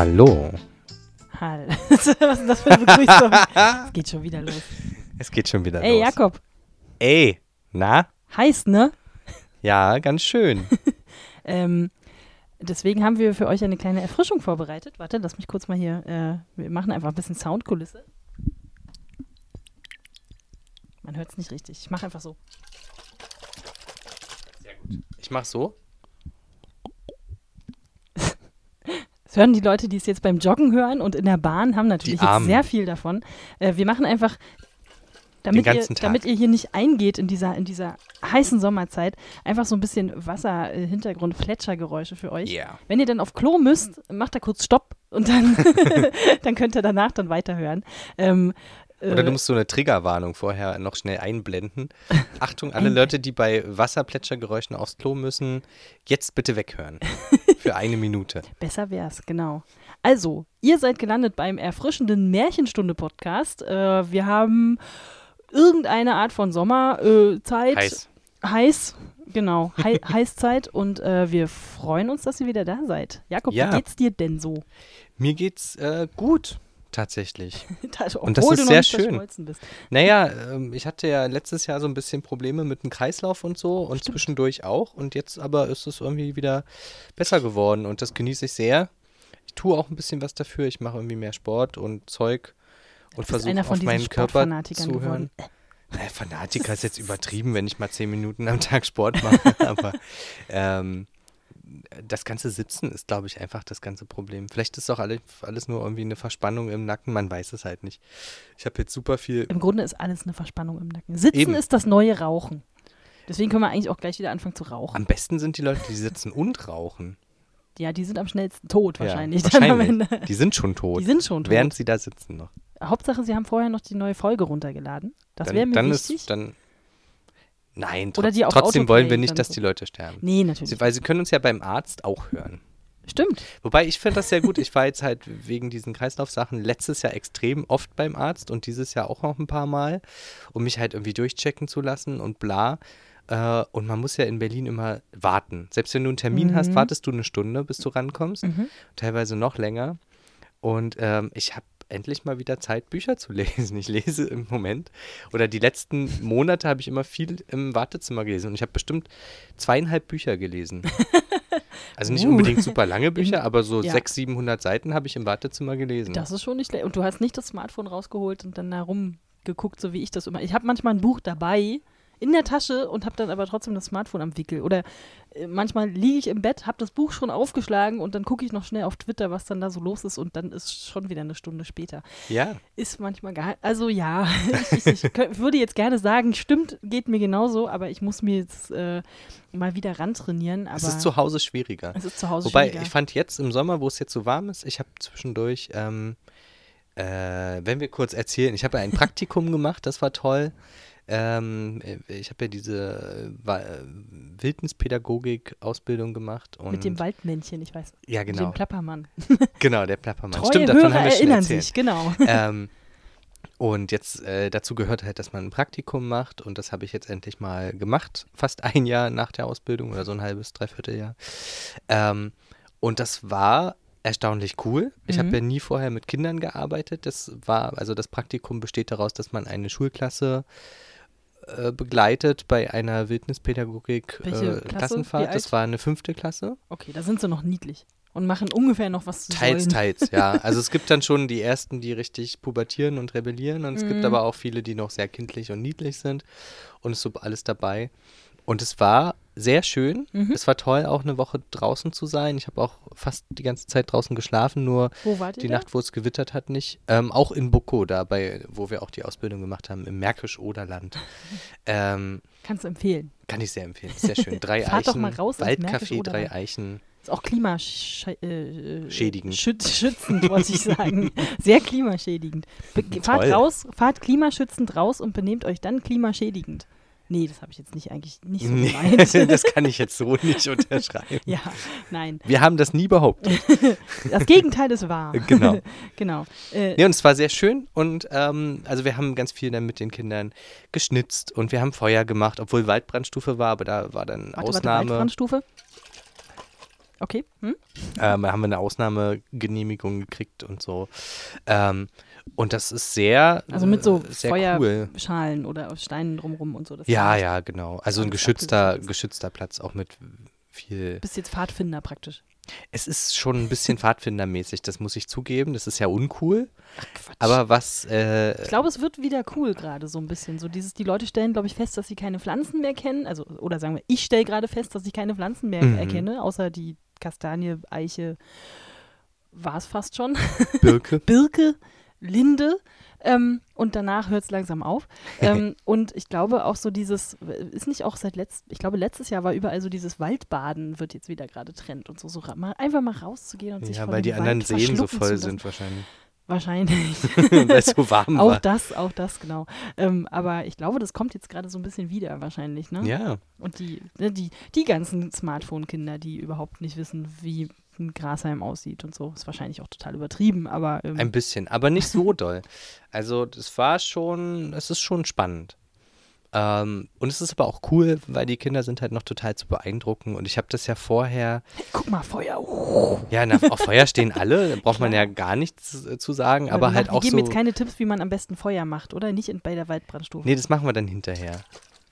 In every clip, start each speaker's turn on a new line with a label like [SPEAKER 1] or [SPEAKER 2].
[SPEAKER 1] Hallo.
[SPEAKER 2] Hall. Was ist denn das für eine Begrüßung? Es geht schon wieder los.
[SPEAKER 1] Es geht schon wieder
[SPEAKER 2] Ey,
[SPEAKER 1] los.
[SPEAKER 2] Jakob,
[SPEAKER 1] Ey, na?
[SPEAKER 2] heiß, ne?
[SPEAKER 1] Ja, ganz schön.
[SPEAKER 2] Ähm, deswegen haben wir für euch eine kleine Erfrischung vorbereitet. Warte, lass mich kurz mal hier. Äh, wir machen einfach ein bisschen Soundkulisse. Man hört es nicht richtig. Ich mache einfach so.
[SPEAKER 1] Ich mach so.
[SPEAKER 2] Das hören die Leute, die es jetzt beim Joggen hören und in der Bahn, haben natürlich jetzt sehr viel davon. Äh, wir machen einfach, damit ihr, damit ihr hier nicht eingeht in dieser, in dieser heißen Sommerzeit, einfach so ein bisschen Wasser-Hintergrund, Plätschergeräusche für euch.
[SPEAKER 1] Ja.
[SPEAKER 2] Wenn ihr dann auf Klo müsst, macht da kurz Stopp und dann, dann könnt ihr danach dann weiterhören. Ähm,
[SPEAKER 1] Oder
[SPEAKER 2] äh,
[SPEAKER 1] du musst so eine Triggerwarnung vorher noch schnell einblenden. Achtung, alle Leute, die bei Wasserplätschergeräuschen aufs Klo müssen, jetzt bitte weghören. Für eine Minute.
[SPEAKER 2] Besser wär's, genau. Also, ihr seid gelandet beim erfrischenden Märchenstunde-Podcast. Äh, wir haben irgendeine Art von Sommerzeit. Äh.
[SPEAKER 1] Heiß.
[SPEAKER 2] Heiß, genau. Hei Heißzeit. Und äh, wir freuen uns, dass ihr wieder da seid. Jakob,
[SPEAKER 1] Ja.
[SPEAKER 2] wie geht's dir denn so?
[SPEAKER 1] Mir geht's äh, gut, tatsächlich.
[SPEAKER 2] Obwohl
[SPEAKER 1] Und das ist
[SPEAKER 2] du noch
[SPEAKER 1] sehr
[SPEAKER 2] nicht
[SPEAKER 1] schön. Naja, ähm, ich hatte ja letztes Jahr so ein bisschen Probleme mit dem Kreislauf und so und zwischendurch auch. Und jetzt aber ist es irgendwie wieder besser geworden und das genieße ich sehr. Ich tue auch ein bisschen was dafür. Ich mache irgendwie mehr Sport und Zeug und versuche auf meinen Körper zu
[SPEAKER 2] geworden.
[SPEAKER 1] hören. Naja, Fanatiker ist jetzt übertrieben, wenn ich mal zehn Minuten am Tag Sport mache. aber ähm, das ganze Sitzen ist, glaube ich, einfach das ganze Problem. Vielleicht ist auch alle, alles nur irgendwie eine Verspannung im Nacken. Man weiß es halt nicht. Ich habe jetzt super viel
[SPEAKER 2] Im Grunde ist alles eine Verspannung im Nacken. Sitzen
[SPEAKER 1] Eben.
[SPEAKER 2] ist das neue Rauchen. Deswegen können wir eigentlich auch gleich wieder anfangen zu rauchen.
[SPEAKER 1] Am besten sind die Leute, die sitzen und rauchen.
[SPEAKER 2] Ja, die sind am schnellsten tot wahrscheinlich.
[SPEAKER 1] Ja, wahrscheinlich. Die sind schon tot.
[SPEAKER 2] Die sind schon tot.
[SPEAKER 1] Während sie da sitzen noch.
[SPEAKER 2] Hauptsache, sie haben vorher noch die neue Folge runtergeladen. Das
[SPEAKER 1] Dann,
[SPEAKER 2] wäre mir
[SPEAKER 1] dann
[SPEAKER 2] wichtig.
[SPEAKER 1] Ist, dann, nein,
[SPEAKER 2] auf
[SPEAKER 1] trotzdem wollen wir nicht, dass die Leute sterben.
[SPEAKER 2] nee, natürlich.
[SPEAKER 1] Sie, weil sie können uns ja beim Arzt auch hören.
[SPEAKER 2] Stimmt.
[SPEAKER 1] Wobei ich finde das sehr gut. Ich war jetzt halt wegen diesen Kreislaufsachen letztes Jahr extrem oft beim Arzt und dieses Jahr auch noch ein paar Mal, um mich halt irgendwie durchchecken zu lassen und bla. Äh, Und man muss ja in Berlin immer warten. Selbst wenn du einen Termin hast,
[SPEAKER 2] Mhm.
[SPEAKER 1] wartest du eine Stunde, bis du rankommst.
[SPEAKER 2] Mhm.
[SPEAKER 1] teilweise noch länger. Und ähm, ich habe endlich mal wieder Zeit, Bücher zu lesen. Ich lese im Moment oder die letzten Monate habe ich immer viel im Wartezimmer gelesen und ich habe bestimmt zweieinhalb Bücher gelesen. Also nicht
[SPEAKER 2] Uh.
[SPEAKER 1] unbedingt super lange Bücher, aber so
[SPEAKER 2] Ja.
[SPEAKER 1] 600, 700 Seiten habe ich im Wartezimmer gelesen.
[SPEAKER 2] Das ist schon nicht. Und du hast nicht das Smartphone rausgeholt und dann da rumgeguckt, so wie ich das immer. Ich habe manchmal ein Buch dabei in der Tasche und habe dann aber trotzdem das Smartphone am Wickel. Oder äh, manchmal liege ich im Bett, habe das Buch schon aufgeschlagen und dann gucke ich noch schnell auf Twitter, was dann da so los ist und dann ist schon wieder eine Stunde später.
[SPEAKER 1] ja,
[SPEAKER 2] Ist manchmal gar Also ja, ich, ich, ich könnt, würde jetzt gerne sagen, stimmt, geht mir genauso, aber ich muss mir jetzt äh, mal wieder rantrainieren. Aber
[SPEAKER 1] es ist zu Hause schwieriger.
[SPEAKER 2] es ist zu Hause
[SPEAKER 1] Wobei,
[SPEAKER 2] schwieriger.
[SPEAKER 1] ich fand jetzt im Sommer, wo es jetzt so warm ist, ich habe zwischendurch, ähm, äh, wenn wir kurz erzählen, ich habe ja ein Praktikum gemacht, das war toll. Ähm, äh, ich habe ja diese äh, äh, Wildnispädagogik-Ausbildung gemacht. Und
[SPEAKER 2] Mit dem Waldmännchen, ich weiß.
[SPEAKER 1] Ja,
[SPEAKER 2] Mit
[SPEAKER 1] genau.
[SPEAKER 2] dem Plappermann.
[SPEAKER 1] Genau, der Plappermann.
[SPEAKER 2] Treue
[SPEAKER 1] Stimmt, davon
[SPEAKER 2] Hörer
[SPEAKER 1] haben wir schon
[SPEAKER 2] erinnern
[SPEAKER 1] erzählt.
[SPEAKER 2] sich, genau.
[SPEAKER 1] ähm, und jetzt äh, dazu gehört halt, dass man ein Praktikum macht und das habe ich jetzt endlich mal gemacht, fast ein Jahr nach der Ausbildung oder so ein halbes, dreiviertel Jahr. Ähm, und das war erstaunlich cool. Ich habe
[SPEAKER 2] Mhm.
[SPEAKER 1] ja nie vorher mit Kindern gearbeitet. Das war, also das Praktikum besteht daraus, dass man eine Schulklasse äh, begleitet bei einer Wildnispädagogik äh, Klassenfahrt. Das war eine fünfte Klasse.
[SPEAKER 2] Okay, da sind sie noch niedlich. Und machen ungefähr noch was zu
[SPEAKER 1] Teils,
[SPEAKER 2] sollen.
[SPEAKER 1] teils, ja. Also es gibt dann schon die ersten, die richtig pubertieren und rebellieren und es gibt
[SPEAKER 2] Mhm.
[SPEAKER 1] aber auch viele, die noch sehr kindlich und niedlich sind und es ist so alles dabei. Und es war sehr schön.
[SPEAKER 2] Mhm.
[SPEAKER 1] Es war toll, auch eine Woche draußen zu sein. Ich habe auch fast die ganze Zeit draußen geschlafen, nur die
[SPEAKER 2] da?
[SPEAKER 1] Nacht, wo es gewittert hat, nicht. Ähm, auch in Boko, dabei, wo wir auch die Ausbildung gemacht haben, im Märkisch-Oderland. ähm,
[SPEAKER 2] Kannst du empfehlen.
[SPEAKER 1] kann ich sehr empfehlen. Sehr schön. Drei
[SPEAKER 2] Fahrt doch
[SPEAKER 1] Eichen,
[SPEAKER 2] mal raus
[SPEAKER 1] Waldcafé, drei Eichen.
[SPEAKER 2] Ist auch klimaschädigend. Äh. Schüt schützend, wollte ich sagen. Sehr klimaschädigend. Be fahrt
[SPEAKER 1] Toll.
[SPEAKER 2] raus, fahrt klimaschützend raus und benehmt euch dann klimaschädigend. Nee, das habe ich jetzt nicht eigentlich nicht so
[SPEAKER 1] Nee,
[SPEAKER 2] gemeint.
[SPEAKER 1] das kann ich jetzt so nicht unterschreiben.
[SPEAKER 2] ja, nein.
[SPEAKER 1] Wir haben das nie behauptet.
[SPEAKER 2] Das Gegenteil ist wahr.
[SPEAKER 1] Genau.
[SPEAKER 2] genau. Äh,
[SPEAKER 1] Ja, und es war sehr schön und ähm, also wir haben ganz viel dann mit den Kindern geschnitzt und wir haben Feuer gemacht, obwohl Waldbrandstufe war, aber da war dann
[SPEAKER 2] warte, warte,
[SPEAKER 1] Ausnahme.
[SPEAKER 2] Waldbrandstufe. Okay. Hm?
[SPEAKER 1] Ähm, da haben wir eine Ausnahmegenehmigung gekriegt und so. Ähm, und das ist sehr,
[SPEAKER 2] Also mit so
[SPEAKER 1] äh, sehr cool.
[SPEAKER 2] Feuerschalen oder aus Steinen drumrum und so. Das
[SPEAKER 1] Ja, ja, genau. Also ein geschützter, geschützter Platz, auch mit viel.
[SPEAKER 2] Bist jetzt Pfadfinder praktisch.
[SPEAKER 1] Es ist schon ein bisschen Pfadfindermäßig, das muss ich zugeben. Das ist ja uncool.
[SPEAKER 2] Ach Quatsch.
[SPEAKER 1] Aber was, äh,
[SPEAKER 2] ich glaube, es wird wieder cool gerade so ein bisschen. So dieses, die Leute stellen, glaube ich, fest, dass sie keine Pflanzen mehr kennen. Also, oder sagen wir, ich stelle gerade fest, dass ich keine Pflanzen mehr
[SPEAKER 1] Mhm.
[SPEAKER 2] erkenne, außer die Kastanie, Eiche, war es fast schon.
[SPEAKER 1] Birke.
[SPEAKER 2] Birke, Linde. Ähm, und danach hört es langsam auf. Ähm, und ich glaube auch so dieses, ist nicht auch seit letzt, ich glaube letztes Jahr war überall so dieses Waldbaden wird jetzt wieder gerade Trend und so, so mal, einfach mal rauszugehen und sich
[SPEAKER 1] Ja, weil die anderen
[SPEAKER 2] Wald
[SPEAKER 1] Seen so voll sind wahrscheinlich.
[SPEAKER 2] Wahrscheinlich.
[SPEAKER 1] weil es so warm
[SPEAKER 2] auch
[SPEAKER 1] war.
[SPEAKER 2] das, auch das, genau. Ähm, aber ich glaube, das kommt jetzt gerade so ein bisschen wieder wahrscheinlich, ne?
[SPEAKER 1] Ja,
[SPEAKER 2] Und die, ne, die, die ganzen Smartphone-Kinder, die überhaupt nicht wissen, wie ein Grashalm aussieht und so, ist wahrscheinlich auch total übertrieben, aber ähm,
[SPEAKER 1] ein bisschen, aber nicht so doll. Also das war schon, es ist schon spannend. Ähm, und es ist aber auch cool, weil die Kinder sind halt noch total zu beeindrucken. Und ich habe das ja vorher,
[SPEAKER 2] guck mal, Feuer.
[SPEAKER 1] Ja, na, auf Feuer stehen alle, da braucht man ja gar nichts äh, zu sagen, aber
[SPEAKER 2] wir
[SPEAKER 1] halt
[SPEAKER 2] machen-
[SPEAKER 1] auch
[SPEAKER 2] Wir geben
[SPEAKER 1] so.
[SPEAKER 2] jetzt keine Tipps, wie man am besten Feuer macht, oder? Nicht in, bei der Waldbrandstufe.
[SPEAKER 1] Nee, das machen wir dann hinterher.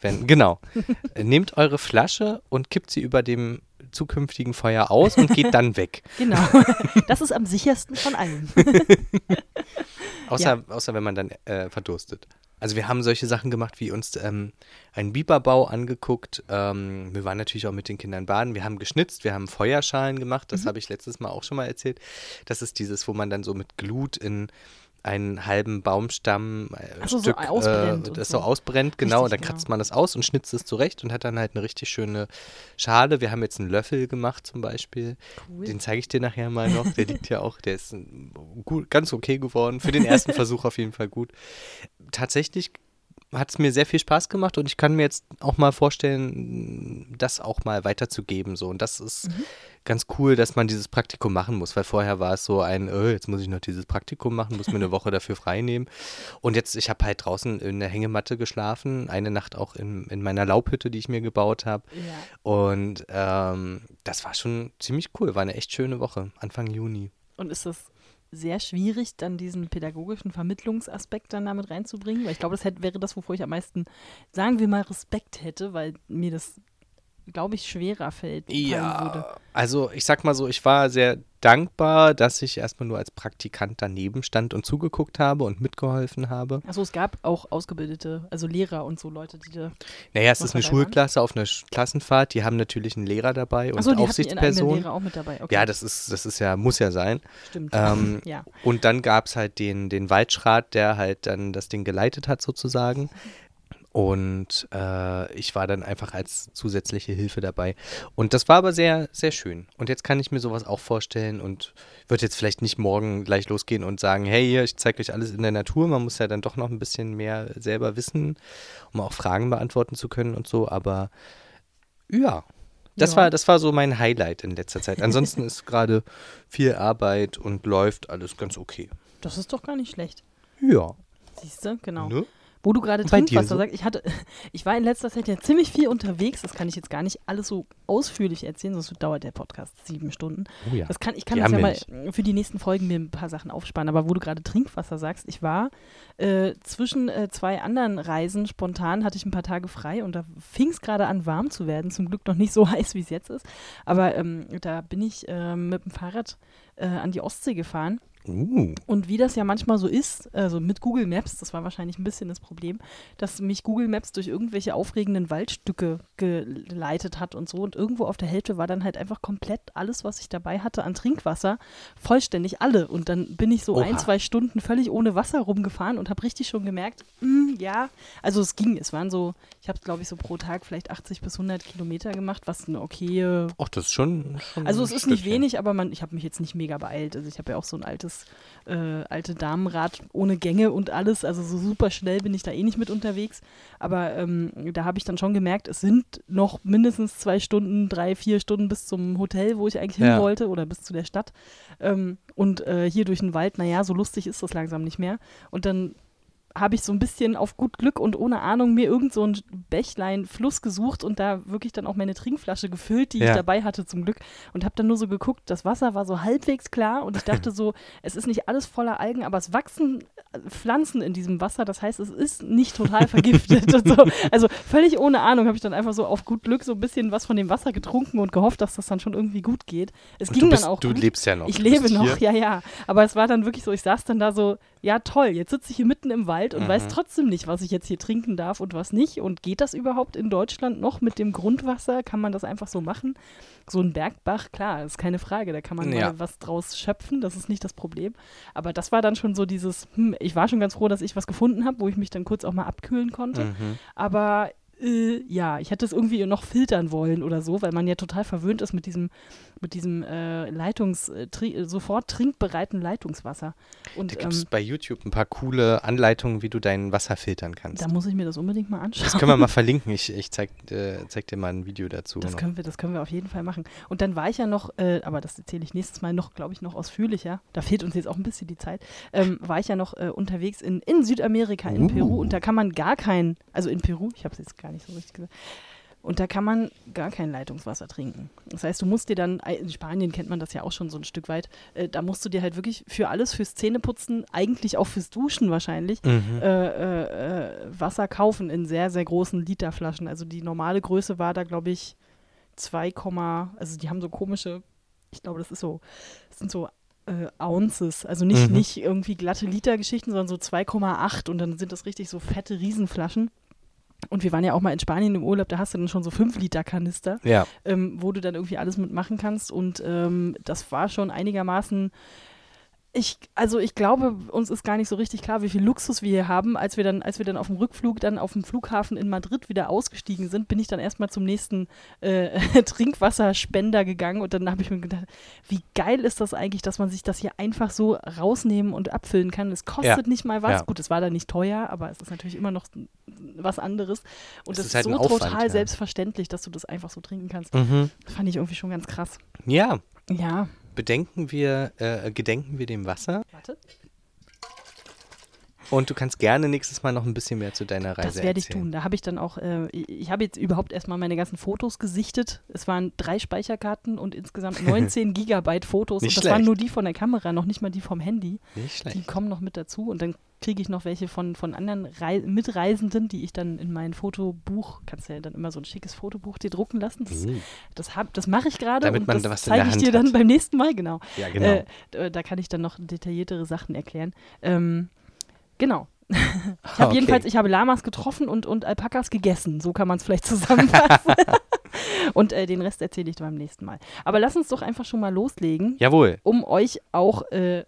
[SPEAKER 1] Wenn, genau. Nehmt eure Flasche und kippt sie über dem zukünftigen Feuer aus und geht dann weg.
[SPEAKER 2] Genau. Das ist am sichersten von allen.
[SPEAKER 1] Außer, außer wenn man dann äh, verdurstet. Also wir haben solche Sachen gemacht, wie uns ähm, einen Biberbau angeguckt. Ähm, wir waren natürlich auch mit den Kindern baden. Wir haben geschnitzt, wir haben Feuerschalen gemacht. Das habe ich letztes Mal auch schon mal erzählt. Das ist dieses, wo man dann so mit Glut in einen halben Baumstamm äh,
[SPEAKER 2] so, so
[SPEAKER 1] Stück,
[SPEAKER 2] ausbrennt
[SPEAKER 1] äh, das
[SPEAKER 2] so.
[SPEAKER 1] so ausbrennt, genau. und dann
[SPEAKER 2] Richtig,
[SPEAKER 1] kratzt
[SPEAKER 2] genau.
[SPEAKER 1] man das aus und schnitzt es zurecht und hat dann halt eine richtig schöne Schale. Wir haben jetzt einen Löffel gemacht zum Beispiel.
[SPEAKER 2] Cool.
[SPEAKER 1] Den zeige ich dir nachher mal noch. Der liegt ja auch, der ist ähm, gut, ganz okay geworden. Für den ersten Versuch auf jeden Fall gut. Tatsächlich hat es mir sehr viel Spaß gemacht und ich kann mir jetzt auch mal vorstellen, das auch mal weiterzugeben. So. Und das ist
[SPEAKER 2] Mhm.
[SPEAKER 1] ganz cool, dass man dieses Praktikum machen muss, weil vorher war es so ein, äh, jetzt muss ich noch dieses Praktikum machen, muss mir eine Woche dafür frei nehmen. Und jetzt, ich habe halt draußen in der Hängematte geschlafen, eine Nacht auch in, in meiner Laubhütte, die ich mir gebaut habe.
[SPEAKER 2] Ja.
[SPEAKER 1] Und ähm, das war schon ziemlich cool, war eine echt schöne Woche, Anfang Juni.
[SPEAKER 2] Und ist das sehr schwierig, dann diesen pädagogischen Vermittlungsaspekt dann damit reinzubringen? Weil ich glaube, das hätte, wäre das, wovor ich am meisten, sagen wir mal, Respekt hätte, weil mir das, glaube ich, schwerer fällt. würde.
[SPEAKER 1] also ich sag mal so, ich war sehr dankbar, dass ich erstmal nur als Praktikant daneben stand und zugeguckt habe und mitgeholfen habe.
[SPEAKER 2] Achso, es gab auch Ausgebildete, also Lehrer und so Leute, die da.
[SPEAKER 1] Naja, es ist eine
[SPEAKER 2] dabei waren?
[SPEAKER 1] Schulklasse auf einer Klassenfahrt, die haben natürlich einen Lehrer dabei und
[SPEAKER 2] Achso, die
[SPEAKER 1] Aufsichtsperson.
[SPEAKER 2] Lehrer auch mit dabei. Okay,
[SPEAKER 1] Ja, das ist, das ist ja, muss ja sein.
[SPEAKER 2] stimmt.
[SPEAKER 1] ähm,
[SPEAKER 2] ja.
[SPEAKER 1] Und dann gab es halt den, den Waldschrat, der halt dann das Ding geleitet hat sozusagen. Und äh, ich war dann einfach als zusätzliche Hilfe dabei. Und das war aber sehr, sehr schön. Und jetzt kann ich mir sowas auch vorstellen und würde jetzt vielleicht nicht morgen gleich losgehen und sagen, hey, hier, ich zeige euch alles in der Natur. Man muss ja dann doch noch ein bisschen mehr selber wissen, um auch Fragen beantworten zu können und so. Aber ja, das,
[SPEAKER 2] Ja.
[SPEAKER 1] war, das war so mein Highlight in letzter Zeit. Ansonsten ist gerade viel Arbeit und läuft alles ganz okay.
[SPEAKER 2] Das ist doch gar nicht schlecht.
[SPEAKER 1] Ja.
[SPEAKER 2] Siehst du, genau.
[SPEAKER 1] Ne?
[SPEAKER 2] Wo du gerade Trinkwasser
[SPEAKER 1] so?
[SPEAKER 2] sagst, ich hatte, ich war in letzter Zeit ja ziemlich viel unterwegs. Das kann ich jetzt gar nicht alles so ausführlich erzählen, sonst dauert der Podcast sieben Stunden.
[SPEAKER 1] Oh ja.
[SPEAKER 2] Das kann, ich kann
[SPEAKER 1] Die
[SPEAKER 2] das ja mal für die nächsten Folgen mir ein paar Sachen aufsparen. Aber wo du gerade Trinkwasser sagst, ich war äh, zwischen äh, zwei anderen Reisen spontan, hatte ich ein paar Tage frei und da fing es gerade an, warm zu werden. Zum Glück noch nicht so heiß, wie es jetzt ist. Aber ähm, da bin ich ähm, mit dem Fahrrad äh, an die Ostsee gefahren.
[SPEAKER 1] Uh.
[SPEAKER 2] Und wie das ja manchmal so ist, also mit Google Maps, das war wahrscheinlich ein bisschen das Problem, dass mich Google Maps durch irgendwelche aufregenden Waldstücke geleitet hat und so. Und irgendwo auf der Hälfte war dann halt einfach komplett alles, was ich dabei hatte an Trinkwasser, vollständig alle. Und dann bin ich so
[SPEAKER 1] Oha.
[SPEAKER 2] ein, zwei Stunden völlig ohne Wasser rumgefahren und habe richtig schon gemerkt, mm, ja, also es ging. Es waren so, ich habe glaube ich so pro Tag vielleicht 80 bis 100 Kilometer gemacht, was eine okaye
[SPEAKER 1] Ach, das ist schon. schon
[SPEAKER 2] also es ist nicht
[SPEAKER 1] Stückchen.
[SPEAKER 2] wenig, aber man, ich habe mich jetzt nicht mega beeilt. Also ich habe ja auch so ein altes, äh, alte Damenrad ohne Gänge und alles. Also so super schnell bin ich da eh nicht mit unterwegs. Aber ähm, da habe ich dann schon gemerkt, es sind noch mindestens zwei Stunden, drei, vier Stunden bis zum Hotel, wo ich eigentlich hin
[SPEAKER 1] Ja.
[SPEAKER 2] wollte oder bis zu der Stadt. Ähm, und äh, hier durch den Wald, naja, so lustig ist das langsam nicht mehr. Und dann habe ich so ein bisschen auf gut Glück und ohne Ahnung mir irgend so ein Bächlein, Fluss gesucht und da wirklich dann auch meine Trinkflasche gefüllt, die
[SPEAKER 1] Ja.
[SPEAKER 2] ich dabei hatte zum Glück und habe dann nur so geguckt, das Wasser war so halbwegs klar und ich dachte so, es ist nicht alles voller Algen, aber es wachsen äh, Pflanzen in diesem Wasser, das heißt, es ist nicht total vergiftet und so. Also völlig ohne Ahnung habe ich dann einfach so auf gut Glück so ein bisschen was von dem Wasser getrunken und gehofft, dass das dann schon irgendwie gut geht. Es
[SPEAKER 1] Und
[SPEAKER 2] ging
[SPEAKER 1] du, bist,
[SPEAKER 2] dann auch
[SPEAKER 1] du
[SPEAKER 2] gut.
[SPEAKER 1] lebst ja noch.
[SPEAKER 2] Ich lebe
[SPEAKER 1] bist
[SPEAKER 2] noch,
[SPEAKER 1] hier.
[SPEAKER 2] ja, ja. Aber es war dann wirklich so, ich saß dann da so, ja toll, jetzt sitze ich hier mitten im Wald und
[SPEAKER 1] Mhm.
[SPEAKER 2] weiß trotzdem nicht, was ich jetzt hier trinken darf und was nicht. Und geht das überhaupt in Deutschland noch mit dem Grundwasser? Kann man das einfach so machen? So ein Bergbach, klar, ist keine Frage, da kann man
[SPEAKER 1] Ja.
[SPEAKER 2] mal was draus schöpfen, das ist nicht das Problem. Aber das war dann schon so dieses, hm, ich war schon ganz froh, dass ich was gefunden habe, wo ich mich dann kurz auch mal abkühlen konnte.
[SPEAKER 1] Mhm.
[SPEAKER 2] Aber äh, ja, ich hätte es irgendwie noch filtern wollen oder so, weil man ja total verwöhnt ist mit diesem, mit diesem äh, Leitungs, äh, tri äh, sofort trinkbereiten Leitungswasser.
[SPEAKER 1] Da
[SPEAKER 2] Und
[SPEAKER 1] gibt
[SPEAKER 2] ähm,
[SPEAKER 1] es bei YouTube ein paar coole Anleitungen, wie du dein Wasser filtern kannst.
[SPEAKER 2] da muss ich mir das unbedingt mal anschauen.
[SPEAKER 1] Das können wir mal verlinken. Ich, ich zeig, äh, zeig dir mal ein Video dazu.
[SPEAKER 2] Das
[SPEAKER 1] noch.
[SPEAKER 2] können wir, das können wir auf jeden Fall machen. Und dann war ich ja noch, äh, aber das erzähle ich nächstes Mal noch, glaube ich, noch ausführlicher. Da fehlt uns jetzt auch ein bisschen die Zeit. Ähm, war ich ja noch äh, unterwegs in, in Südamerika, in
[SPEAKER 1] Uh.
[SPEAKER 2] Peru. Und da kann man gar kein, also in Peru, ich habe es jetzt gar nicht so richtig gesagt. Und da kann man gar kein Leitungswasser trinken. Das heißt, du musst dir dann, äh, in Spanien kennt man das ja auch schon so ein Stück weit, äh, da musst du dir halt wirklich für alles, fürs Zähneputzen, eigentlich auch fürs Duschen wahrscheinlich,
[SPEAKER 1] Mhm.
[SPEAKER 2] äh, äh, äh, Wasser kaufen in sehr, sehr großen Literflaschen. Also die normale Größe war da, glaube ich, 2, also die haben so komische, ich glaube, das ist so, das sind so äh, Ounces, also nicht,
[SPEAKER 1] Mhm.
[SPEAKER 2] nicht irgendwie glatte Litergeschichten, sondern so 2,8 und dann sind das richtig so fette Riesenflaschen. Und wir waren ja auch mal in Spanien im Urlaub, da hast du dann schon so 5 Liter Kanister
[SPEAKER 1] Ja,
[SPEAKER 2] ähm, wo du dann irgendwie alles mitmachen kannst. Und ähm, das war schon einigermaßen. Ich, also ich glaube, uns ist gar nicht so richtig klar, wie viel Luxus wir hier haben. Als wir dann, als wir dann auf dem Rückflug dann auf dem Flughafen in Madrid wieder ausgestiegen sind, bin ich dann erstmal zum nächsten äh, Trinkwasserspender gegangen und dann habe ich mir gedacht, wie geil ist das eigentlich, dass man sich das hier einfach so rausnehmen und abfüllen kann. Es kostet nicht mal was.
[SPEAKER 1] Ja.
[SPEAKER 2] Gut, es war dann nicht teuer, aber es ist natürlich immer noch was anderes. Und
[SPEAKER 1] Es
[SPEAKER 2] es
[SPEAKER 1] ist halt
[SPEAKER 2] so
[SPEAKER 1] Aufwand,
[SPEAKER 2] total
[SPEAKER 1] ja.
[SPEAKER 2] selbstverständlich, dass du das einfach so trinken kannst.
[SPEAKER 1] mhm.
[SPEAKER 2] Fand ich irgendwie schon ganz krass.
[SPEAKER 1] ja.
[SPEAKER 2] Ja.
[SPEAKER 1] Bedenken wir, äh, gedenken wir dem Wasser
[SPEAKER 2] Warte.
[SPEAKER 1] Und du kannst gerne nächstes Mal noch ein bisschen mehr zu deiner Reise
[SPEAKER 2] Das werde ich
[SPEAKER 1] erzählen.
[SPEAKER 2] tun. Da habe ich dann auch, äh, ich habe jetzt überhaupt erstmal meine ganzen Fotos gesichtet. Es waren drei Speicherkarten und insgesamt 19 Gigabyte Fotos.
[SPEAKER 1] Nicht
[SPEAKER 2] und das waren
[SPEAKER 1] schlecht.
[SPEAKER 2] nur die von der Kamera, noch nicht mal die vom Handy.
[SPEAKER 1] Nicht
[SPEAKER 2] Die
[SPEAKER 1] schlecht.
[SPEAKER 2] kommen noch mit dazu und dann kriege ich noch welche von, von anderen Rei Mitreisenden, die ich dann in mein Fotobuch, kannst ja dann immer so ein schickes Fotobuch dir drucken lassen. Das,
[SPEAKER 1] Mhm.
[SPEAKER 2] das, hab- das mache ich gerade und das
[SPEAKER 1] da
[SPEAKER 2] zeige ich dir dann
[SPEAKER 1] hat.
[SPEAKER 2] beim nächsten Mal, genau.
[SPEAKER 1] Ja, genau.
[SPEAKER 2] Äh, da kann ich dann noch detailliertere Sachen erklären. Ähm, genau. Ich habe
[SPEAKER 1] Okay.
[SPEAKER 2] jedenfalls, ich habe Lamas getroffen und, und Alpakas gegessen. So kann man es vielleicht zusammenfassen. und äh, den Rest erzähle ich beim nächsten Mal. Aber lass uns doch einfach schon mal loslegen,
[SPEAKER 1] Jawohl.
[SPEAKER 2] um euch auch äh,